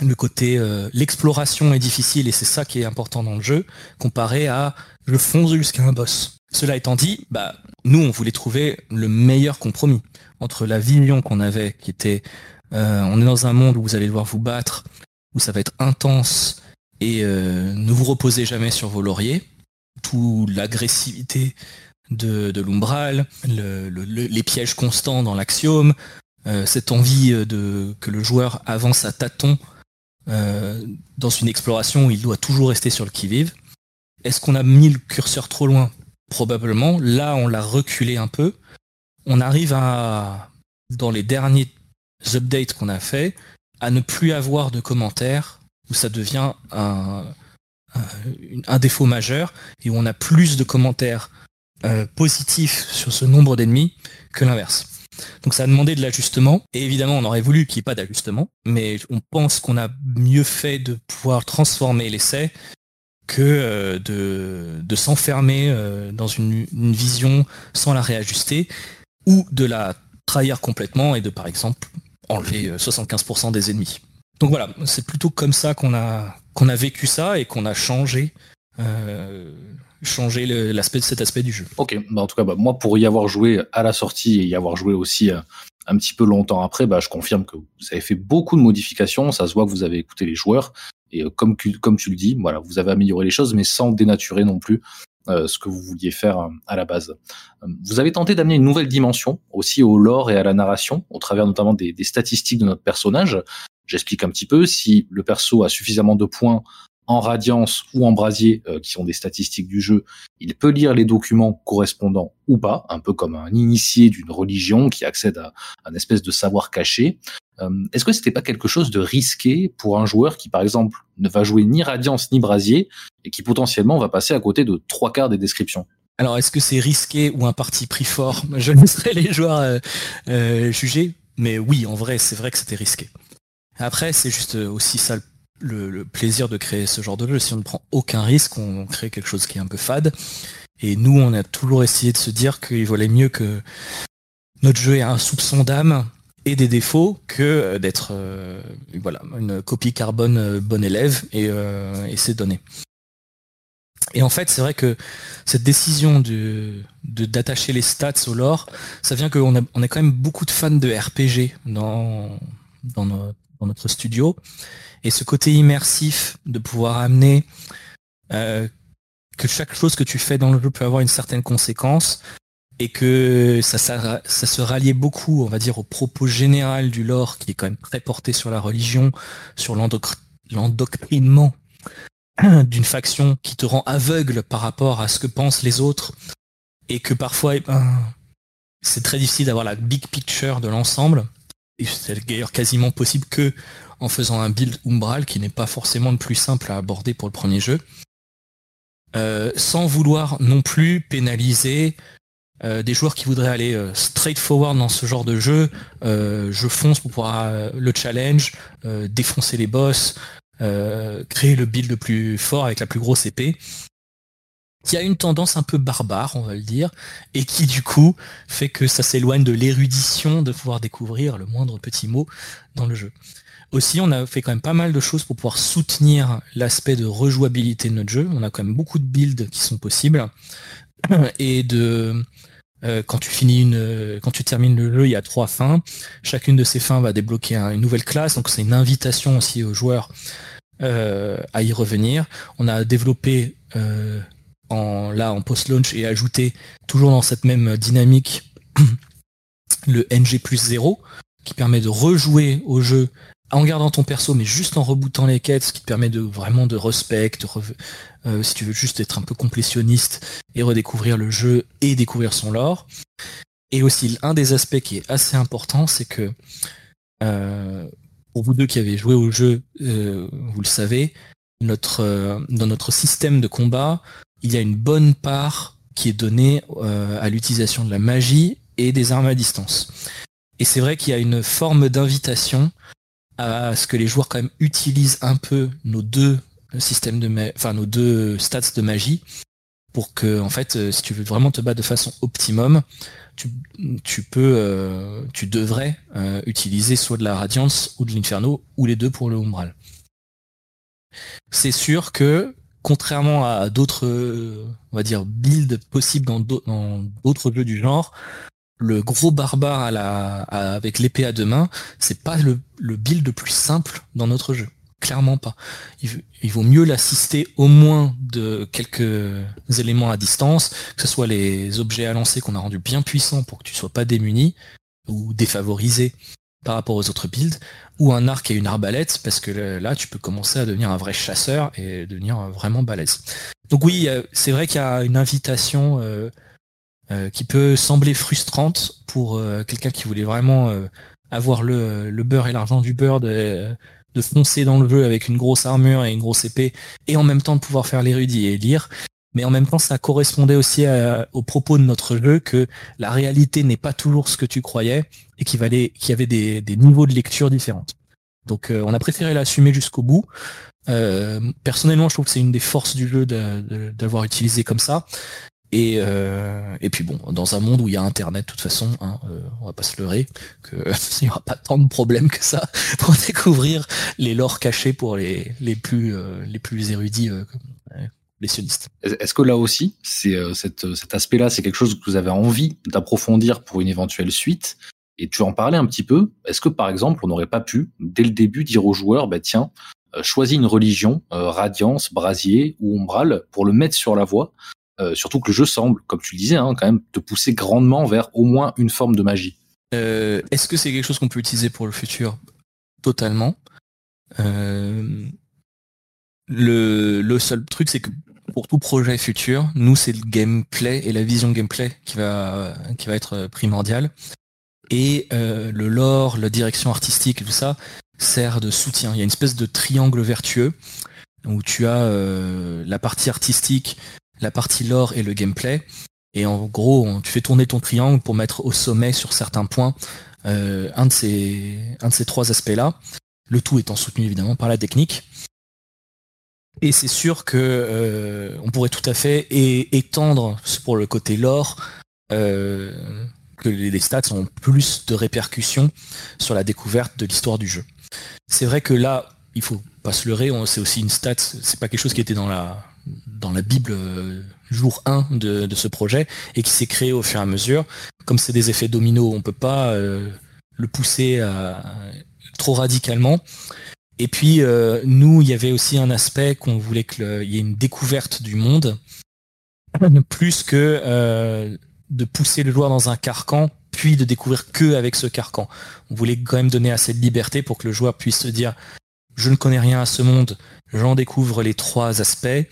le côté euh, l'exploration est difficile et c'est ça qui est important dans le jeu comparé à je fonce jusqu'à un boss. Cela étant dit, bah nous on voulait trouver le meilleur compromis entre la vision qu'on avait qui était euh, on est dans un monde où vous allez devoir vous battre, où ça va être intense et euh, ne vous reposez jamais sur vos lauriers, tout l'agressivité de, de les pièges constants dans l'axiome, cette envie de que le joueur avance à tâtons euh, dans une exploration où il doit toujours rester sur le qui-vive. Est-ce qu'on a mis le curseur trop loin Probablement. Là, on l'a reculé un peu. On arrive à, dans les derniers updates qu'on a fait, à ne plus avoir de commentaires, où ça devient un, défaut majeur, et où on a plus de commentaires euh, positifs sur ce nombre d'ennemis que l'inverse. Donc ça a demandé de l'ajustement. Et évidemment, on aurait voulu qu'il n'y ait pas d'ajustement, mais on pense qu'on a mieux fait de pouvoir transformer l'essai que euh, de, s'enfermer euh, dans une, vision sans la réajuster, ou de la trahir complètement et de, par exemple, enlever 75% euh, des ennemis. Donc voilà, c'est plutôt comme ça qu'on a, vécu ça et qu'on a changé cet aspect du jeu. Ok, bah en tout cas, bah, moi pour y avoir joué à la sortie et y avoir joué aussi un petit peu longtemps après, bah, je confirme que vous avez fait beaucoup de modifications. Ça se voit que vous avez écouté les joueurs et euh, comme, comme tu le dis, voilà, vous avez amélioré les choses, mais sans dénaturer non plus euh, ce que vous vouliez faire à la base. Vous avez tenté d'amener une nouvelle dimension aussi au lore et à la narration, au travers notamment des, des statistiques de notre personnage. J'explique un petit peu. Si le perso a suffisamment de points en radiance ou en brasier, euh, qui sont des statistiques du jeu, il peut lire les documents correspondants ou pas, un peu comme un initié d'une religion qui accède à un espèce de savoir caché. Euh, est-ce que c'était pas quelque chose de risqué pour un joueur qui, par exemple, ne va jouer ni radiance ni brasier et qui potentiellement va passer à côté de trois quarts des descriptions? Alors, est-ce que c'est risqué ou un parti pris fort? Je laisserai les joueurs euh, juger, mais oui, en vrai, c'est vrai que c'était risqué. Après, c'est juste aussi ça le, plaisir de créer ce genre de jeu. Si on ne prend aucun risque, on crée quelque chose qui est un peu fade. Et nous, on a toujours essayé de se dire qu'il valait mieux que notre jeu ait un soupçon d'âme et des défauts que d'être euh, une copie carbone euh, bon élève et, euh, et c'est donné. Et en fait, c'est vrai que cette décision de d'attacher les stats au lore, ça vient qu'on a, on quand même beaucoup de fans de RPG dans, dans, dans notre studio. Et ce côté immersif de pouvoir amener euh, que chaque chose que tu fais dans le jeu peut avoir une certaine conséquence et que ça, se ralliait beaucoup, on va dire, au propos général du lore qui est quand même très porté sur la religion, sur l'endoctrinement d'une faction qui te rend aveugle par rapport à ce que pensent les autres et que parfois eh ben, c'est très difficile d'avoir la big picture de l'ensemble. C'est d'ailleurs quasiment possible que en faisant un build Umbral qui n'est pas forcément le plus simple à aborder pour le premier jeu, euh, sans vouloir non plus pénaliser euh, des joueurs qui voudraient aller euh, straight forward dans ce genre de jeu, je fonce pour pouvoir le challenge, défoncer les boss, créer le build le plus fort avec la plus grosse épée qui a une tendance un peu barbare, on va le dire, et qui du coup fait que ça s'éloigne de l'érudition de pouvoir découvrir le moindre petit mot dans le jeu. Aussi, on a fait quand même pas mal de choses pour pouvoir soutenir l'aspect de rejouabilité de notre jeu. On a quand même beaucoup de builds qui sont possibles. Et de euh, quand tu finis une, quand tu termines le jeu, il y a trois fins. Chacune de ces fins va débloquer une nouvelle classe. Donc c'est une invitation aussi aux joueurs euh, à y revenir. On a développé euh, là en post-launch et ajouté toujours dans cette même dynamique le NG plus 0 qui permet de rejouer au jeu en gardant ton perso, mais juste en rebootant les quêtes, ce qui te permet de vraiment de respect, euh, si tu veux juste être un peu complétionniste et redécouvrir le jeu et découvrir son lore. Et aussi, un des aspects qui est assez important, c'est que euh, pour vous deux qui avez joué au jeu, vous le savez, notre, dans notre système de combat, il y a une bonne part qui est donnée à l'utilisation de la magie et des armes à distance. Et c'est vrai qu'il y a une forme d'invitation à ce que les joueurs quand même utilisent un peu nos deux systèmes de stats de magie pour que en fait euh, si tu veux vraiment te battre de façon optimum tu, peux euh, tu devrais euh, utiliser soit de la radiance ou de l'inferno ou les deux pour le umbral c'est sûr que contrairement à d'autres on va dire builds possibles dans d'autres jeux du genre le gros barbare avec l'épée à deux mains, c'est pas le, build le plus simple dans notre jeu. Clairement pas. Il, vaut mieux l'assister au moins de quelques éléments à distance, que ce soit les objets à lancer qu'on a rendus bien puissants pour que tu sois pas démuni ou défavorisé par rapport aux autres builds, ou un arc et une arbalète, parce que là, tu peux commencer à devenir un vrai chasseur et devenir vraiment balèze. Donc oui, c'est vrai qu'il y a une invitation euh, euh, qui peut sembler frustrante pour euh, quelqu'un qui voulait vraiment euh, avoir le, beurre et l'argent du beurre de, foncer dans le jeu avec une grosse armure et une grosse épée et en même temps de pouvoir faire l'érudit et lire. Mais en même temps, ça correspondait aussi au propos de notre jeu que la réalité n'est pas toujours ce que tu croyais et qu'il y avait des, niveaux de lecture différents. Donc on a préféré l'assumer jusqu'au bout. personnellement, je trouve que c'est une des forces du jeu d'avoir utilisé comme ça. Et, euh, et puis bon, dans un monde où il y a Internet, de toute façon, hein, euh, on va pas se leurrer, qu'il n'y aura pas tant de problèmes que ça pour découvrir les lores cachés pour les, les plus euh, les plus érudits les sionistes. Est-ce que là aussi, c'est cet aspect-là, c'est quelque chose que vous avez envie d'approfondir pour une éventuelle suite Et tu en parlais un petit peu? Est-ce que par exemple, on n'aurait pas pu dès le début dire aux joueurs, bah tiens, choisis une religion, radiance, brasier ou umbral, pour le mettre sur la voie euh, surtout que le jeu semble, comme tu le disais, hein, quand même te pousser grandement vers au moins une forme de magie. Euh, est-ce que c'est quelque chose qu'on peut utiliser pour le futur? Totalement. Euh, le, seul truc, c'est que pour tout projet futur, nous, c'est le gameplay et la vision gameplay qui va, qui va être primordial. Et le lore, la direction artistique et tout ça sert de soutien. Il y a une espèce de triangle vertueux où tu as la partie artistique la partie lore et le gameplay. Et en gros, tu fais tourner ton triangle pour mettre au sommet sur certains points euh, un, de ces, un de ces trois aspects-là. Le tout étant soutenu évidemment par la technique. Et c'est sûr que euh, on pourrait tout à fait étendre pour le côté lore euh, que les stats ont plus de répercussions sur la découverte de l'histoire du jeu. C'est vrai que là, il faut pas se leurrer, c'est aussi une stat, c'est pas quelque chose qui était dans la dans la Bible euh, jour 1 de, ce projet et qui s'est créé au fur et à mesure. Comme c'est des effets dominos, on peut pas le pousser trop radicalement. Et puis euh, nous, il y avait aussi un aspect qu'on voulait qu'il y ait une découverte du monde, plus que de pousser le joueur dans un carcan, puis de découvrir que avec ce carcan. On voulait quand même donner assez de liberté pour que le joueur puisse se dire je ne connais rien à ce monde, j'en découvre les trois aspects,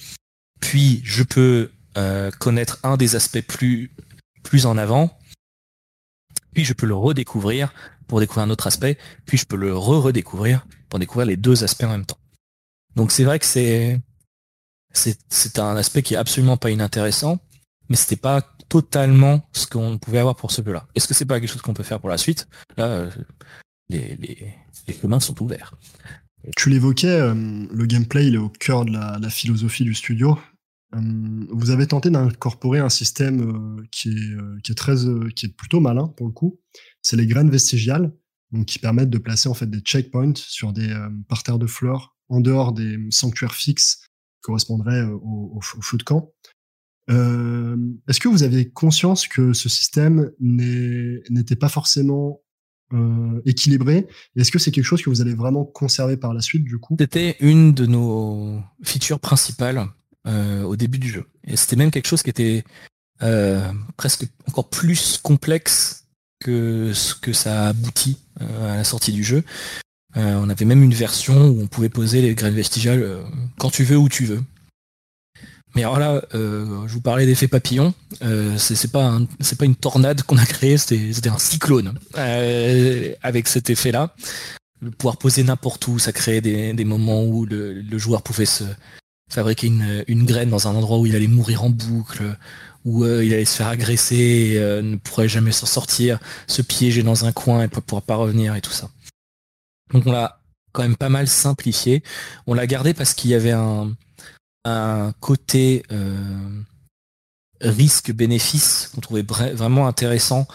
puis je peux euh, connaître un des aspects plus, plus en avant, puis je peux le redécouvrir pour découvrir un autre aspect, puis je peux le re-redécouvrir découvrir les deux aspects en même temps. Donc c'est vrai que c'est c'est un aspect qui est absolument pas inintéressant, mais c'était pas totalement ce qu'on pouvait avoir pour ce jeu-là. Est-ce que c'est pas quelque chose qu'on peut faire pour la suite? Là, euh, les, les, les chemins sont ouverts. Tu l'évoquais, euh, le gameplay il est au cœur de la, philosophie du studio. Euh, vous avez tenté d'incorporer un système qui est, qui est très, qui est plutôt malin pour le coup. C'est les graines vestigiales, qui permettent de placer en fait des checkpoints sur des parterres de fleurs en dehors des sanctuaires fixes qui correspondraient au, au, feu de camp. Est-ce que vous avez conscience que ce système n'était pas forcément euh, équilibré? Est-ce que c'est quelque chose que vous allez vraiment conserver par la suite du coup? C'était une de nos features principales euh, au début du jeu. Et c'était même quelque chose qui était euh, presque encore plus complexe que ce que ça aboutit à la sortie du jeu. on avait même une version où on pouvait poser les graines vestigiales quand tu veux, où tu veux. Mais alors là, euh, je vous parlais d'effet papillon. Euh, c'est pas c'est pas une tornade qu'on a créée, c'était un cyclone euh, avec cet effet-là. pouvoir poser n'importe où, ça créait des, moments où le, joueur pouvait se fabriquer une, graine dans un endroit où il allait mourir en boucle, où il allait se faire agresser, et, ne pourrait jamais s'en sortir, se piéger dans un coin et ne pourra pas revenir et tout ça. Donc on l'a quand même pas mal simplifié. On l'a gardé parce qu'il y avait un, côté risque-bénéfice qu'on trouvait vraiment intéressant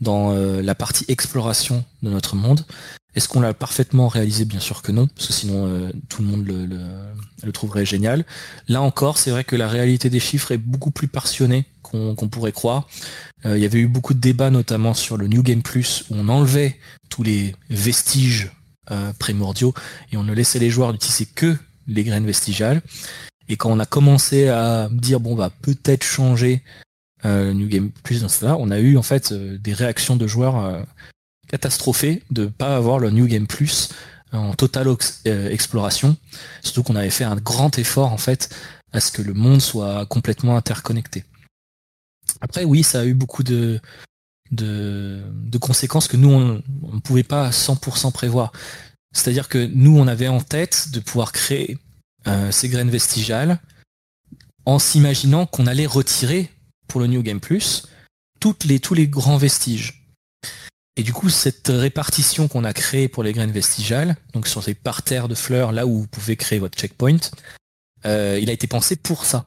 dans euh, la partie exploration de notre monde. Est-ce qu'on l'a parfaitement réalisé? Bien sûr que non, parce que sinon euh, tout le monde le, trouverait génial. Là encore, c'est vrai que la réalité des chiffres est beaucoup plus passionnée qu'on pourrait croire. Euh, il y avait eu beaucoup de débats, notamment sur le New Game Plus, où on enlevait tous les vestiges primordiaux et on ne laissait les joueurs n'utiliser que les graines vestigiales. Et quand on a commencé à dire bon va peut-être changer euh, New Game Plus dans cela, on a eu en fait euh, des réactions de joueurs euh, catastrophées de pas avoir le New Game Plus en totale exploration. Surtout qu'on avait fait un grand effort en fait à ce que le monde soit complètement interconnecté. Après oui, ça a eu beaucoup de conséquences que nous on ne pouvait pas à 100% prévoir. C'est-à-dire que nous on avait en tête de pouvoir créer euh, ces graines vestigiales en s'imaginant qu'on allait retirer pour le New Game Plus toutes les, tous les grands vestiges. Et du coup, cette répartition qu'on a créée pour les graines vestigiales, donc sur ces parterres de fleurs, là où vous pouvez créer votre checkpoint, euh, il a été pensé pour ça.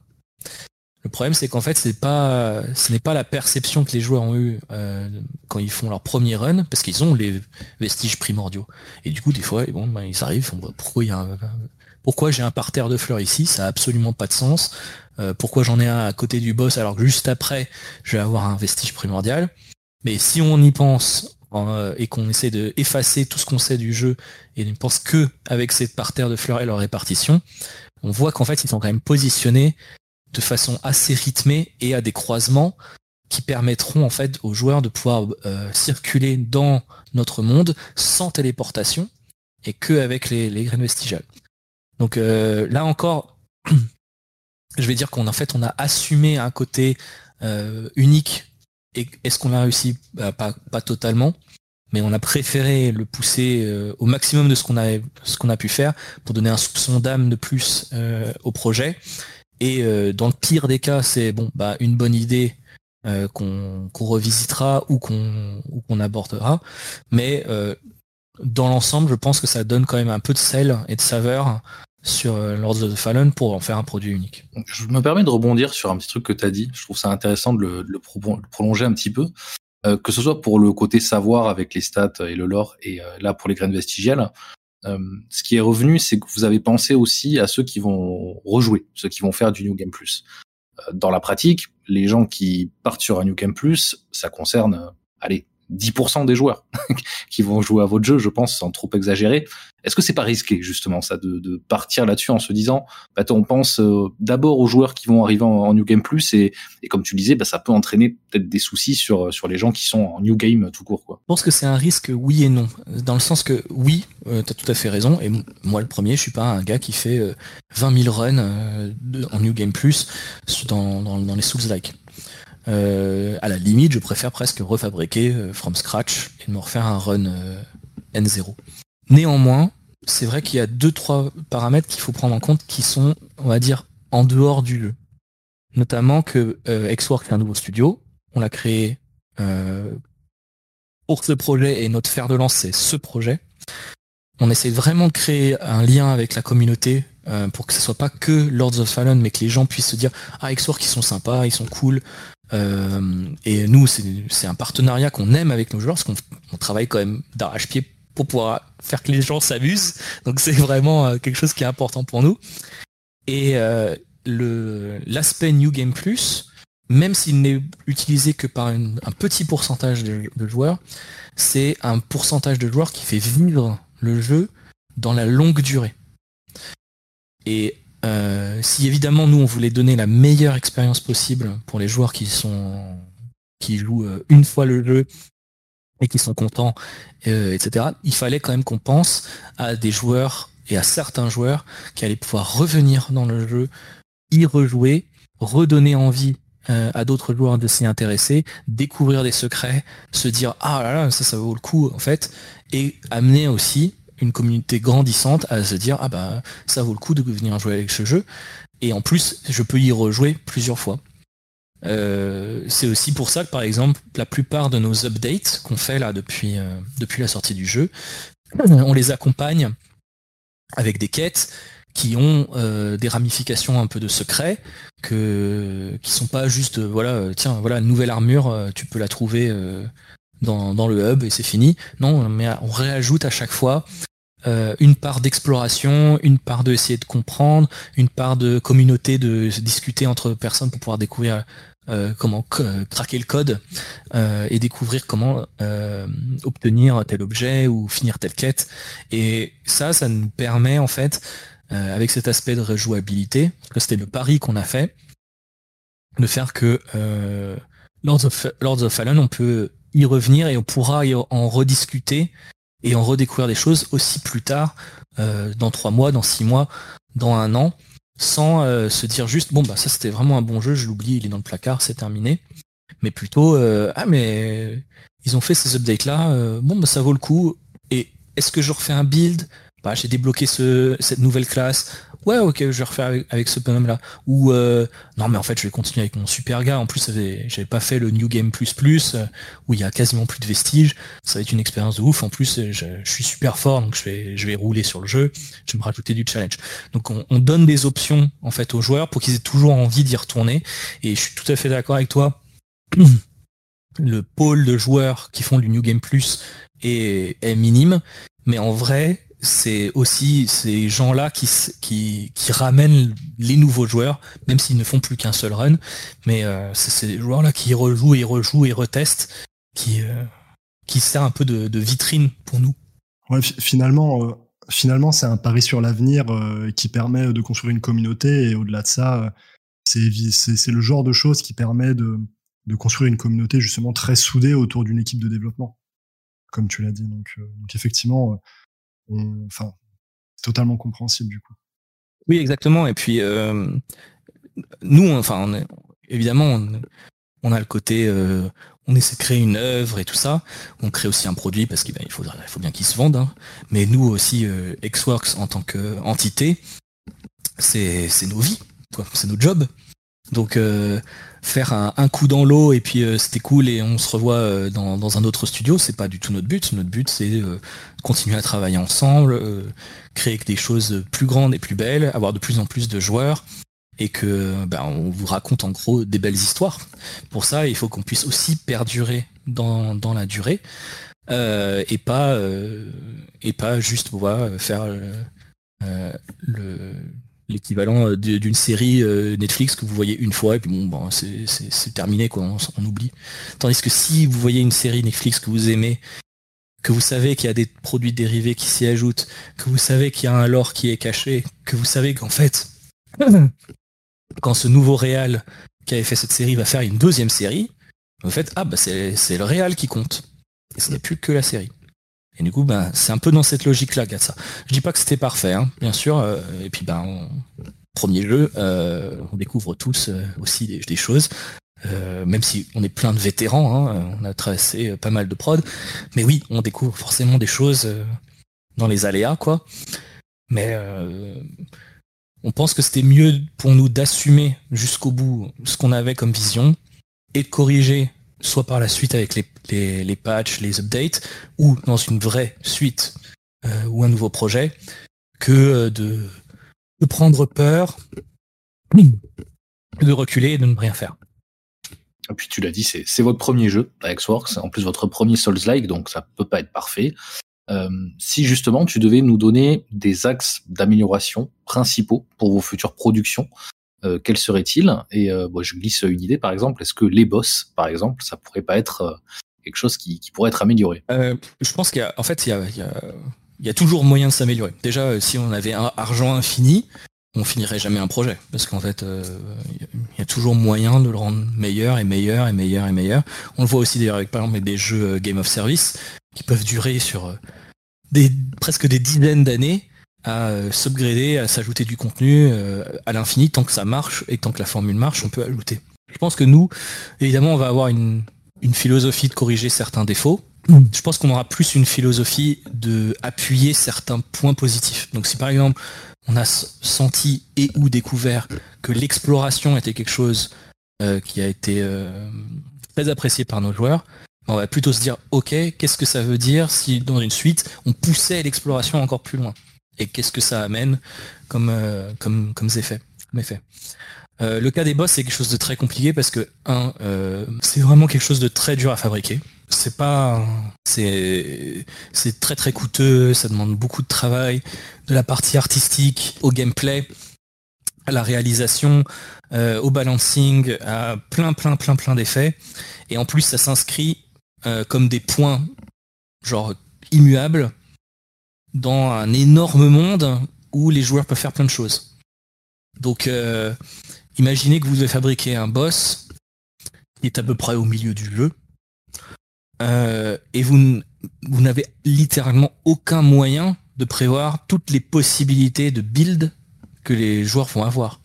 Le problème, c'est qu'en fait, c'est pas, ce n'est pas la perception que les joueurs ont eu euh, quand ils font leur premier run, parce qu'ils ont les vestiges primordiaux. Et du coup, des fois, ben, ils arrivent, on voit pourquoi y a un, pourquoi j'ai un parterre de fleurs ici Ça n'a absolument pas de sens. Euh, pourquoi j'en ai un à côté du boss alors que juste après, je vais avoir un vestige primordial Mais si on y pense euh, et qu'on essaie de effacer tout ce qu'on sait du jeu et ne pense que avec cette parterre de fleurs et leur répartition, on voit qu'en fait ils sont quand même positionnés de façon assez rythmée et à des croisements qui permettront en fait aux joueurs de pouvoir euh, circuler dans notre monde sans téléportation et que avec les, graines vestigiales. Donc euh, là encore, je vais dire qu'on fait on a assumé un côté euh, unique. Et est-ce qu'on a réussi? Bah, pas, totalement, mais on a préféré le pousser au maximum de ce qu'on a pu faire pour donner un soupçon d'âme de plus au projet. Et dans le pire des cas, c'est bon bah une bonne idée qu'on revisitera ou qu'on qu'on abordera. Mais dans l'ensemble, je pense que ça donne quand même un peu de sel et de saveur sur euh, Lords of the Fallen pour en faire un produit unique. Je me permets de rebondir sur un petit truc que tu as dit. Je trouve ça intéressant de le, prolonger un petit peu. Euh, que ce soit pour le côté savoir avec les stats et le lore, et euh, là pour les graines vestigiales, ce qui est revenu, c'est que vous avez pensé aussi à ceux qui vont rejouer, ceux qui vont faire du New Game Plus. dans la pratique, les gens qui partent sur un New Game Plus, ça concerne, allez, 10% des joueurs qui vont jouer à votre jeu, je pense, sans trop exagérer. Est-ce que c'est pas risqué justement ça de, partir là-dessus en se disant, bah, on pense euh, d'abord aux joueurs qui vont arriver en, New Game Plus et, comme tu disais, bah, ça peut entraîner peut-être des soucis sur sur les gens qui sont en New Game tout court. Quoi. Je pense que c'est un risque oui et non, dans le sens que oui, euh, tu as tout à fait raison. Et moi le premier, je suis pas un gars qui fait 20 euh, 000 runs en New Game Plus dans, dans, dans les Souls-like. Euh, à la limite, je préfère presque refabriquer euh, from scratch et me refaire un run euh, N0. Néanmoins, c'est vrai qu'il y a deux trois paramètres qu'il faut prendre en compte qui sont, on va dire, en dehors du jeu. Notamment que Xwork est un nouveau studio, on l'a créé pour ce projet et notre fer de lance c'est ce projet. On essaie vraiment de créer un lien avec la communauté pour que ce soit pas que Lords of Fallen, mais que les gens puissent se dire ah Xwork ils sont sympas, ils sont cool, et nous, c'est un partenariat qu'on aime avec nos joueurs, parce qu'on travaille quand même d'arrache-pied pour pouvoir faire que les gens s'amusent. Donc c'est vraiment euh, quelque chose qui est important pour nous. Et euh, l'aspect New Game Plus, même s'il n'est utilisé que par un petit pourcentage de, de joueurs, c'est un pourcentage de joueurs qui fait vivre le jeu dans la longue durée. Et euh, si évidemment nous on voulait donner la meilleure expérience possible pour les joueurs qui sont qui jouent euh, une fois le jeu et qui sont contents, euh, etc. Il fallait quand même qu'on pense à des joueurs et à certains joueurs qui allaient pouvoir revenir dans le jeu, y rejouer, redonner envie à d'autres joueurs de s'y intéresser, découvrir des secrets, se dire ah là là ça ça vaut le coup en fait, et amener aussi une communauté grandissante à se dire ah bah ça vaut le coup de venir jouer avec ce jeu et en plus je peux y rejouer plusieurs fois. Euh, c'est aussi pour ça que par exemple la plupart de nos updates qu'on fait là depuis, euh, depuis la sortie du jeu, on les accompagne avec des quêtes qui ont euh, des ramifications un peu de secret, que, qui sont pas juste voilà tiens voilà nouvelle armure tu peux la trouver dans, dans, le hub et c'est fini. Non, mais on réajoute à chaque fois euh, une part d'exploration, une part de de comprendre, une part de communauté, de discuter entre personnes pour pouvoir découvrir euh, comment craquer le code euh, et découvrir comment obtenir tel objet ou finir telle quête. Et ça, ça nous permet en fait, avec cet aspect de rejouabilité, que c'était le pari qu'on a fait, de faire que Lords of, Lords of Fallen, on peut y revenir et on pourra en rediscuter et en redécouvrir des choses aussi plus tard, euh, dans trois mois, dans six mois, dans un an, sans euh, se dire juste bon bah ça c'était vraiment un bon jeu, je l'oublie, il est dans le placard, c'est terminé. Mais plutôt euh, ah mais ils ont fait ces updates là, bon bah ça vaut le coup. Et est-ce que je refais un build? Bah, j'ai débloqué ce, cette nouvelle classe ouais ok je vais refaire avec, ce bonhomme là ou euh, non mais en fait je vais continuer avec mon super gars. En plus j'avais pas fait le New Game Plus euh, où il y a quasiment plus de vestiges. Ça va être une expérience de ouf. En plus je, suis super fort donc je vais rouler sur le jeu. Je vais me rajouter du challenge. Donc on, donne des options en fait aux joueurs pour qu'ils aient toujours envie d'y retourner. Et je suis tout à fait d'accord avec toi. Le pôle de joueurs qui font du New Game Plus est minime. Mais en vrai c'est aussi ces gens-là qui, ramènent les nouveaux joueurs, même s'ils ne font plus qu'un seul run. Mais euh, c'est ces joueurs-là qui rejouent et rejouent et retestent, qui, euh, sert un peu de, vitrine pour nous. Ouais, finalement, euh, finalement, c'est un pari sur l'avenir qui permet de construire une communauté. Et au-delà de ça, c'est le genre de choses qui permet de, construire une communauté justement très soudée autour d'une équipe de développement, comme tu l'as dit. Donc effectivement enfin, totalement compréhensible du coup. Oui, exactement. Et puis, euh, nous, enfin, évidemment, on, a le côté, euh, on essaie de créer une œuvre et tout ça. On crée aussi un produit parce qu'il ben, faut, bien qu'il se vende. Hein. Mais nous aussi, euh, Xworks en tant qu'entité, c'est nos vies, c'est nos jobs. Donc faire un, coup dans l'eau et puis c'était cool et on se revoit dans, dans, un autre studio, c'est pas du tout notre but. Notre but c'est continuer à travailler ensemble, euh, créer des choses plus grandes et plus belles, avoir de plus en plus de joueurs et que ben, on vous raconte en gros des belles histoires. Pour ça, il faut qu'on puisse aussi perdurer dans, dans la durée euh, et pas euh, et pas juste faire le l'équivalent d'une série Netflix que vous voyez une fois et puis bon, bon c'est terminé quoi, on, oublie. Tandis que si vous voyez une série Netflix que vous aimez que vous savez qu'il y a des produits dérivés qui s'y ajoutent, que vous savez qu'il y a un lore qui est caché, que vous savez qu'en fait, quand ce nouveau réal qui avait fait cette série va faire une deuxième série, vous faites ah bah c'est le réal qui compte. Et ce n'est plus que la série. Et du coup, ben, c'est un peu dans cette logique-là, ça. Je dis pas que c'était parfait, hein, bien sûr. Euh, et puis, ben, premier jeu, euh, on découvre tous euh, aussi des, choses. Même si on est plein de vétérans, hein, on a traversé pas mal de prod, mais oui, on découvre forcément des choses dans les aléas, quoi. Mais on pense que c'était mieux pour nous d'assumer jusqu'au bout ce qu'on avait comme vision et de corriger, soit par la suite avec les, les, patchs, les updates, ou dans une vraie suite ou un nouveau projet, que de, de prendre peur, de reculer et de ne rien faire. Et puis tu l'as dit, c'est votre premier jeu avec en plus votre premier Souls-like, donc ça peut pas être parfait. Euh, si justement tu devais nous donner des axes d'amélioration principaux pour vos futures productions, euh, quels seraient-ils Et euh, je glisse une idée par exemple, est-ce que les boss, par exemple, ça pourrait pas être euh, quelque chose qui, pourrait être amélioré? Euh, Je pense qu'il y a, en fait, il y a, il y a, il y a toujours moyen de s'améliorer. Déjà, si on avait un argent infini, on finirait jamais un projet parce qu'en fait il euh, y a toujours moyen de le rendre meilleur et meilleur et meilleur et meilleur. On le voit aussi d'ailleurs avec par exemple des jeux euh, Game of Service qui peuvent durer sur euh, des presque des dizaines d'années à s'upgrader, à s'ajouter du contenu à l'infini tant que ça marche et tant que la formule marche, on peut ajouter. Je pense que nous, évidemment, on va avoir une une philosophie de corriger certains défauts. Je pense qu'on aura plus une philosophie de appuyer certains points positifs. Donc si par exemple on a senti et ou découvert que l'exploration était quelque chose euh, qui a été euh, très apprécié par nos joueurs, on va plutôt se dire ok, qu'est-ce que ça veut dire si dans une suite on poussait l'exploration encore plus loin? Et qu'est-ce que ça amène comme, euh, comme, comme effet, comme effet. Euh, le cas des boss c'est quelque chose de très compliqué parce que un, euh, c'est vraiment quelque chose de très dur à fabriquer. C'est pas, c'est, très très coûteux, ça demande beaucoup de travail, de la partie artistique au gameplay, à la réalisation, au balancing, à plein plein plein plein d'effets. Et en plus ça s'inscrit comme des points genre immuables dans un énorme monde où les joueurs peuvent faire plein de choses. Donc Imaginez que vous devez fabriquer un boss qui est à peu près au milieu du jeu. Euh, et vous, vous n'avez littéralement aucun moyen de prévoir toutes les possibilités de build que les joueurs vont avoir.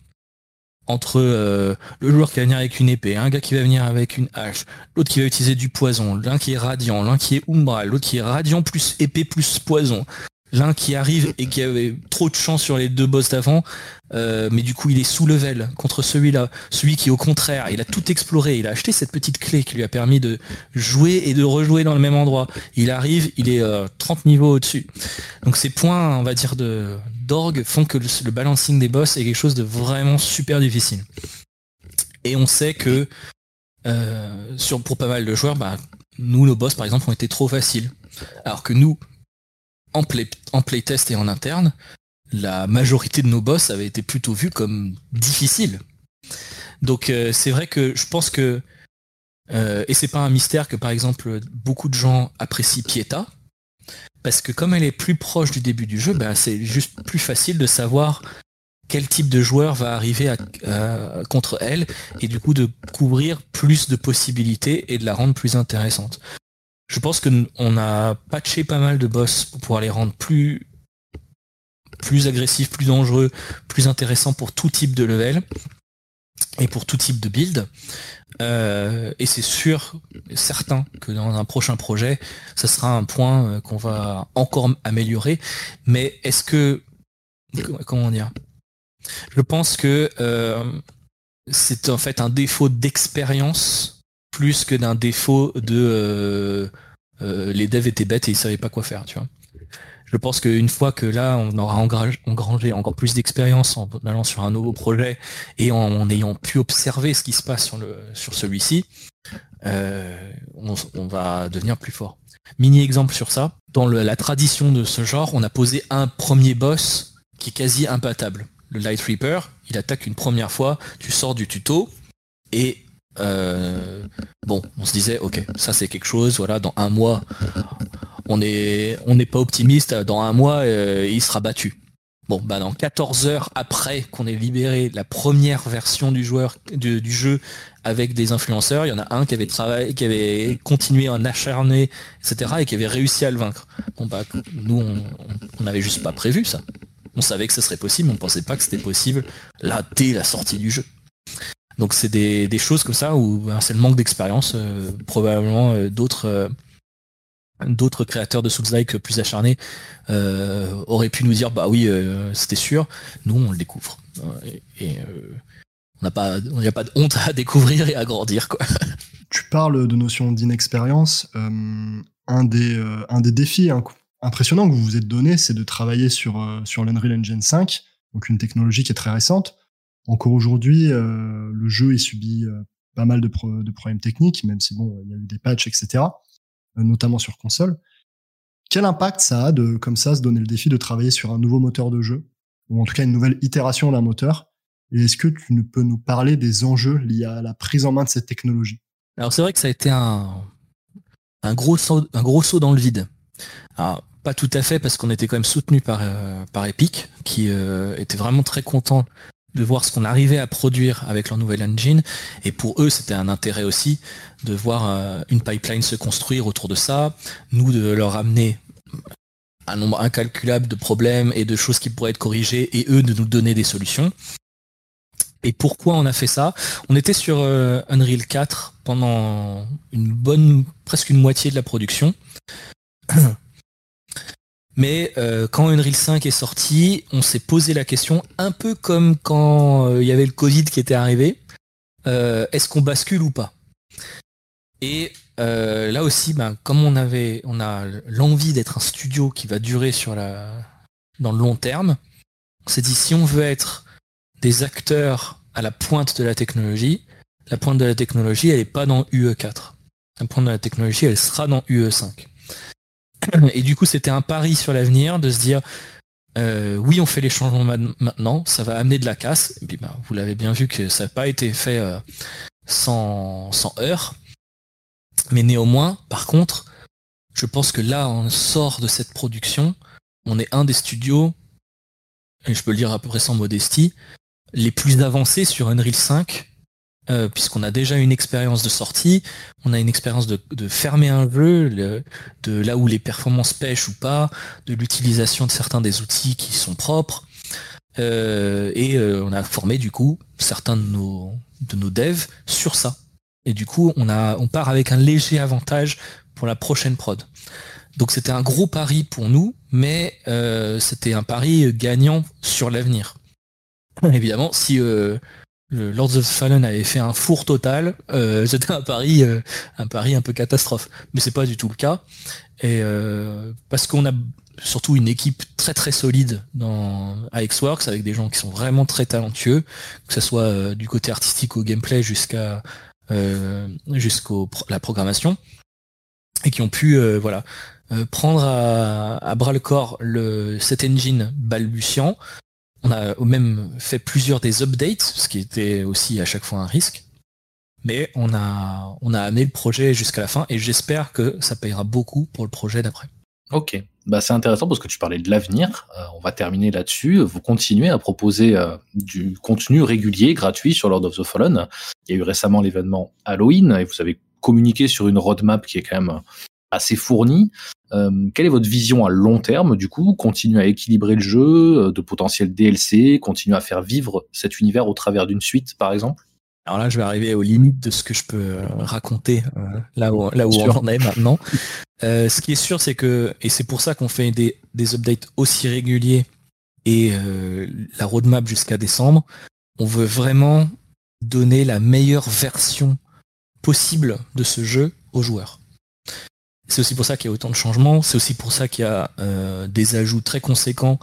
Entre euh, le joueur qui va venir avec une épée, un gars qui va venir avec une hache, l'autre qui va utiliser du poison, l'un qui est radiant, l'un qui est umbral, l'autre qui est radiant plus épée plus poison, l'un qui arrive et qui avait trop de chance sur les deux boss d'avant, euh, mais du coup il est sous level contre celui-là, celui qui au contraire, il a tout exploré, il a acheté cette petite clé qui lui a permis de jouer et de rejouer dans le même endroit. Il arrive, il est 30 euh, niveaux au-dessus. Donc ces points, va dire, de d'orgue font que le, balancing des boss est quelque chose de vraiment super difficile. Et on sait que euh, pour pas mal de joueurs, bah, nous, nos boss, par exemple, ont été trop faciles. Alors que nous, en, playtest et en interne, la majorité de nos boss avaient été plutôt vus comme difficiles. Donc euh, c'est vrai que je pense que euh, et c'est pas un mystère que par exemple beaucoup de gens apprécient Pieta parce que comme elle est plus proche du début du jeu, ben, c'est juste plus facile de savoir quel type de joueur va arriver contre elle et du coup de couvrir plus de possibilités et de la rendre plus intéressante. Je pense qu'on a patché pas mal de boss pour pouvoir les rendre plus, plus agressifs, plus dangereux, plus intéressants pour tout type de level et pour tout type de build. Euh, et c'est sûr, certain que dans un prochain projet, ça sera un point euh, qu'on va encore améliorer. Mais est-ce que comment dire? Je pense que euh, c'est en fait un défaut d'expérience plus que d'un défaut de euh, euh, les devs étaient bêtes et ils savaient pas quoi faire, tu vois. Je pense qu'une fois que là, on aura engrangé encore plus d'expérience en allant sur un nouveau projet et en, ayant pu observer ce qui se passe sur, celui-ci, euh, on, va devenir plus fort. Mini exemple sur ça. Dans la tradition de ce genre, on a posé un premier boss qui est quasi imbattable. Le Light Reaper, il attaque une première fois, tu sors du tuto, et bon, on se disait, ok, ça c'est quelque chose, voilà, dans un mois, on n'est pas optimiste, dans un mois, euh, il sera battu. Bon, bah dans 14 heures après qu'on ait libéré la première version du joueur du, jeu avec des influenceurs, il y en a un qui avait travaillé, qui avait continué en acharné, etc., et qui avait réussi à le vaincre. Bon bah nous on n'avait juste pas prévu ça. On savait que ce serait possible, on pensait pas que c'était possible là dès la sortie du jeu. Donc c'est des, choses comme ça où ben, c'est le manque d'expérience. Euh, probablement euh, d'autres euh, d'autres créateurs de Souls-like plus acharnés auraient pu nous dire bah oui c'était sûr. Nous on le découvre et, on n'a pas n'y a pas de honte à découvrir et à grandir quoi. Tu parles de notion d'inexpérience. un des un des défis impressionnants que vous vous êtes donné, c'est de travailler sur sur l'Unreal Engine 5, donc une technologie qui est très récente encore aujourd'hui, euh, le jeu est subi euh, pas mal de, de, problèmes techniques, même si bon, il y a eu des patchs, etc., euh, notamment sur console. Quel impact ça a de, comme ça, se donner le défi de travailler sur un nouveau moteur de jeu, ou en tout cas une nouvelle itération d'un moteur? Et est-ce que tu peux nous parler des enjeux liés à la prise en main de cette technologie? Alors c'est vrai que ça a été un, un, gros, saut, un gros saut dans le vide. Alors, pas tout à fait parce qu'on était quand même soutenu par, par Epic, qui était vraiment très content de voir ce qu'on arrivait à produire avec leur nouvelle engine. Et pour eux, c'était un intérêt aussi de voir euh, une pipeline se construire autour de ça, nous de leur amener un nombre incalculable de problèmes et de choses qui pourraient être corrigées, et eux de nous donner des solutions. Et pourquoi on a fait ça? On était sur Unreal 4 pendant une bonne, presque une moitié de la production. Mais quand Unreal 5 est sorti, on s'est posé la question, un peu comme quand il y avait le Covid qui était arrivé, est-ce qu'on bascule ou pas? Et euh, là aussi, ben, comme on avait, on a l'envie d'être un studio qui va durer sur la, dans le long terme, on s'est dit si on veut être des acteurs à la pointe de la technologie, la pointe de la technologie, elle n'est pas dans UE4. La pointe de la technologie, elle sera dans UE5. Et du coup, c'était un pari sur l'avenir de se dire, euh, oui, on fait les changements maintenant, ça va amener de la casse. Et ben, vous l'avez bien vu que ça n'a pas été fait euh, sans, sans heurts. Mais néanmoins, par contre, je pense que là, on sort de cette production, on est un des studios, et je peux le dire à peu près sans modestie, les plus avancés sur Unreal 5, euh, puisqu'on a déjà une expérience de sortie, on a une expérience de, fermer un jeu, de là où les performances pêchent ou pas, de l'utilisation de certains des outils qui sont propres, euh, et euh, on a formé du coup certains de nos, de nos devs sur ça. Et du coup, on, on part avec un léger avantage pour la prochaine prod. Donc c'était un gros pari pour nous, mais c'était un pari gagnant sur l'avenir. Évidemment, si le Lords of Fallen avait fait un four total, euh, c'était un pari, un pari un peu catastrophe. Mais c'est pas du tout le cas. Et parce qu'on a surtout une équipe très très solide dans AXWorks avec des gens qui sont vraiment très talentueux, que ce soit du côté artistique au gameplay jusqu'à euh, jusqu'au la programmation et qui ont pu euh, voilà euh, prendre à, bras le corps le, cet engine balbutiant. On a même fait plusieurs des updates, ce qui était aussi à chaque fois un risque. Mais on a, amené le projet jusqu'à la fin et j'espère que ça payera beaucoup pour le projet d'après. Ok, bah, c'est intéressant parce que tu parlais de l'avenir. Euh, on va terminer là-dessus. Vous continuez à proposer euh, du contenu régulier, gratuit sur Lord of the Fallen. Il y a eu récemment l'événement Halloween et vous avez communiqué sur une roadmap qui est quand même assez fournie. Euh, quelle est votre vision à long terme du coup? Continuer à équilibrer le jeu, de potentiels DLC, continuer à faire vivre cet univers au travers d'une suite par exemple? Alors là, je vais arriver aux limites de ce que je peux euh, raconter euh, là où, là où on en est maintenant. Euh, ce qui est sûr, c'est que, et c'est pour ça qu'on fait des, des, updates aussi réguliers et la roadmap jusqu'à décembre, on veut vraiment donner la meilleure version possible de ce jeu aux joueurs. C'est aussi pour ça qu'il y a autant de changements, c'est aussi pour ça qu'il y a des ajouts très conséquents,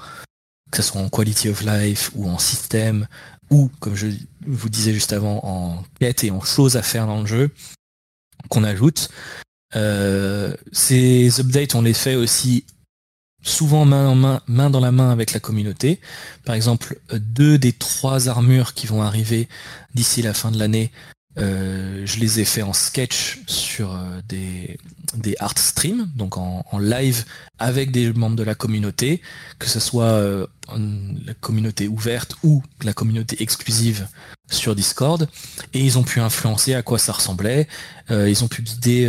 que ce soit en quality of life ou en système ou, comme je vous disais juste avant, en quête et en choses à faire dans le jeu qu'on ajoute. Euh, ces updates, on les fait aussi souvent main, en main, main dans la main avec la communauté. Par exemple, deux des trois armures qui vont arriver d'ici la fin de l'année euh, je les ai fait en sketch sur euh, des, art streams, donc en, live avec des membres de la communauté, que ce soit euh, la communauté ouverte ou la communauté exclusive sur Discord, et ils ont pu influencer à quoi ça ressemblait. ils ont pu guider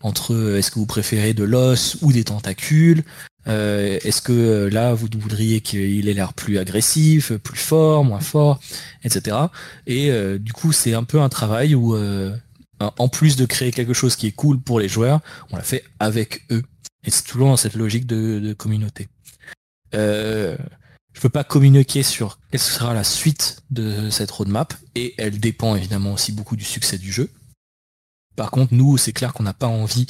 entre est-ce que vous préférez de l'os ou des tentacules, euh, est-ce que euh, là, vous voudriez qu'il ait l'air plus agressif, plus fort, moins fort, etc. Et euh, du coup, c'est un peu un travail où, en plus de créer quelque chose qui est cool pour les joueurs, on l'a fait avec eux. Et c'est toujours dans cette logique de, communauté. Je peux pas communiquer sur quelle sera la suite de cette roadmap, et elle dépend évidemment aussi beaucoup du succès du jeu. Par contre, nous, c'est clair qu'on n'a pas envie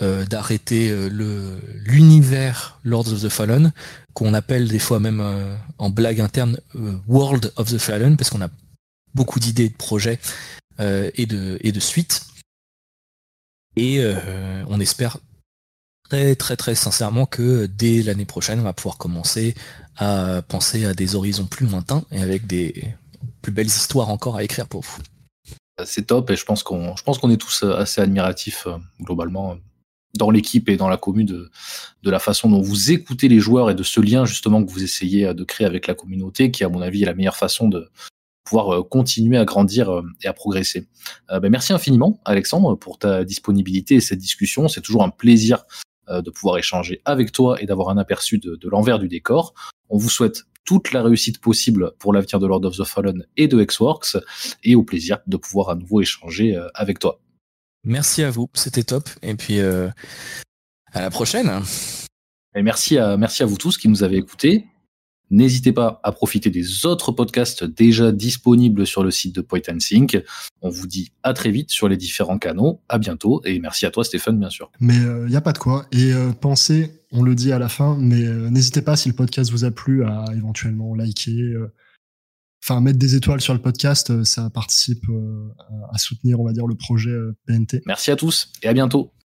euh, d'arrêter euh, l'univers Lords of the Fallen, qu'on appelle des fois même euh, en blague interne World of the Fallen, parce qu'on a beaucoup d'idées de projets et de et de suites. Et on espère très très très sincèrement que dès l'année prochaine, on va pouvoir commencer à penser à des horizons plus lointains et avec des plus belles histoires encore à écrire pour vous. C'est top et je pense qu'on je pense qu'on est tous assez admiratifs globalement dans l'équipe et dans la commune de, de la façon dont vous écoutez les joueurs et de ce lien justement que vous essayez de créer avec la communauté, qui à mon avis est la meilleure façon de pouvoir euh, continuer à grandir euh, et à progresser. Euh, ben merci infiniment Alexandre pour ta disponibilité et cette discussion. C'est toujours un plaisir de pouvoir échanger avec toi et d'avoir un aperçu de, de l'envers du décor. On vous souhaite toute la réussite possible pour l'avenir de Lord of the Fallen et de Xworks, et au plaisir de pouvoir à nouveau échanger avec toi. Merci à vous, c'était top. Et puis à la prochaine. Et merci à, merci à vous tous qui nous avez écoutés. N'hésitez pas à profiter des autres podcasts déjà disponibles sur le site de Point and Sync. On vous dit à très vite sur les différents canaux. À bientôt et merci à toi Stéphane bien sûr. Mais il euh, n'y a pas de quoi. Et euh, pensez, on le dit à la fin, mais euh, n'hésitez pas si le podcast vous a plu à éventuellement liker, enfin mettre des étoiles sur le podcast. ça participe à soutenir, on va dire, le projet PNT. Merci à tous et à bientôt.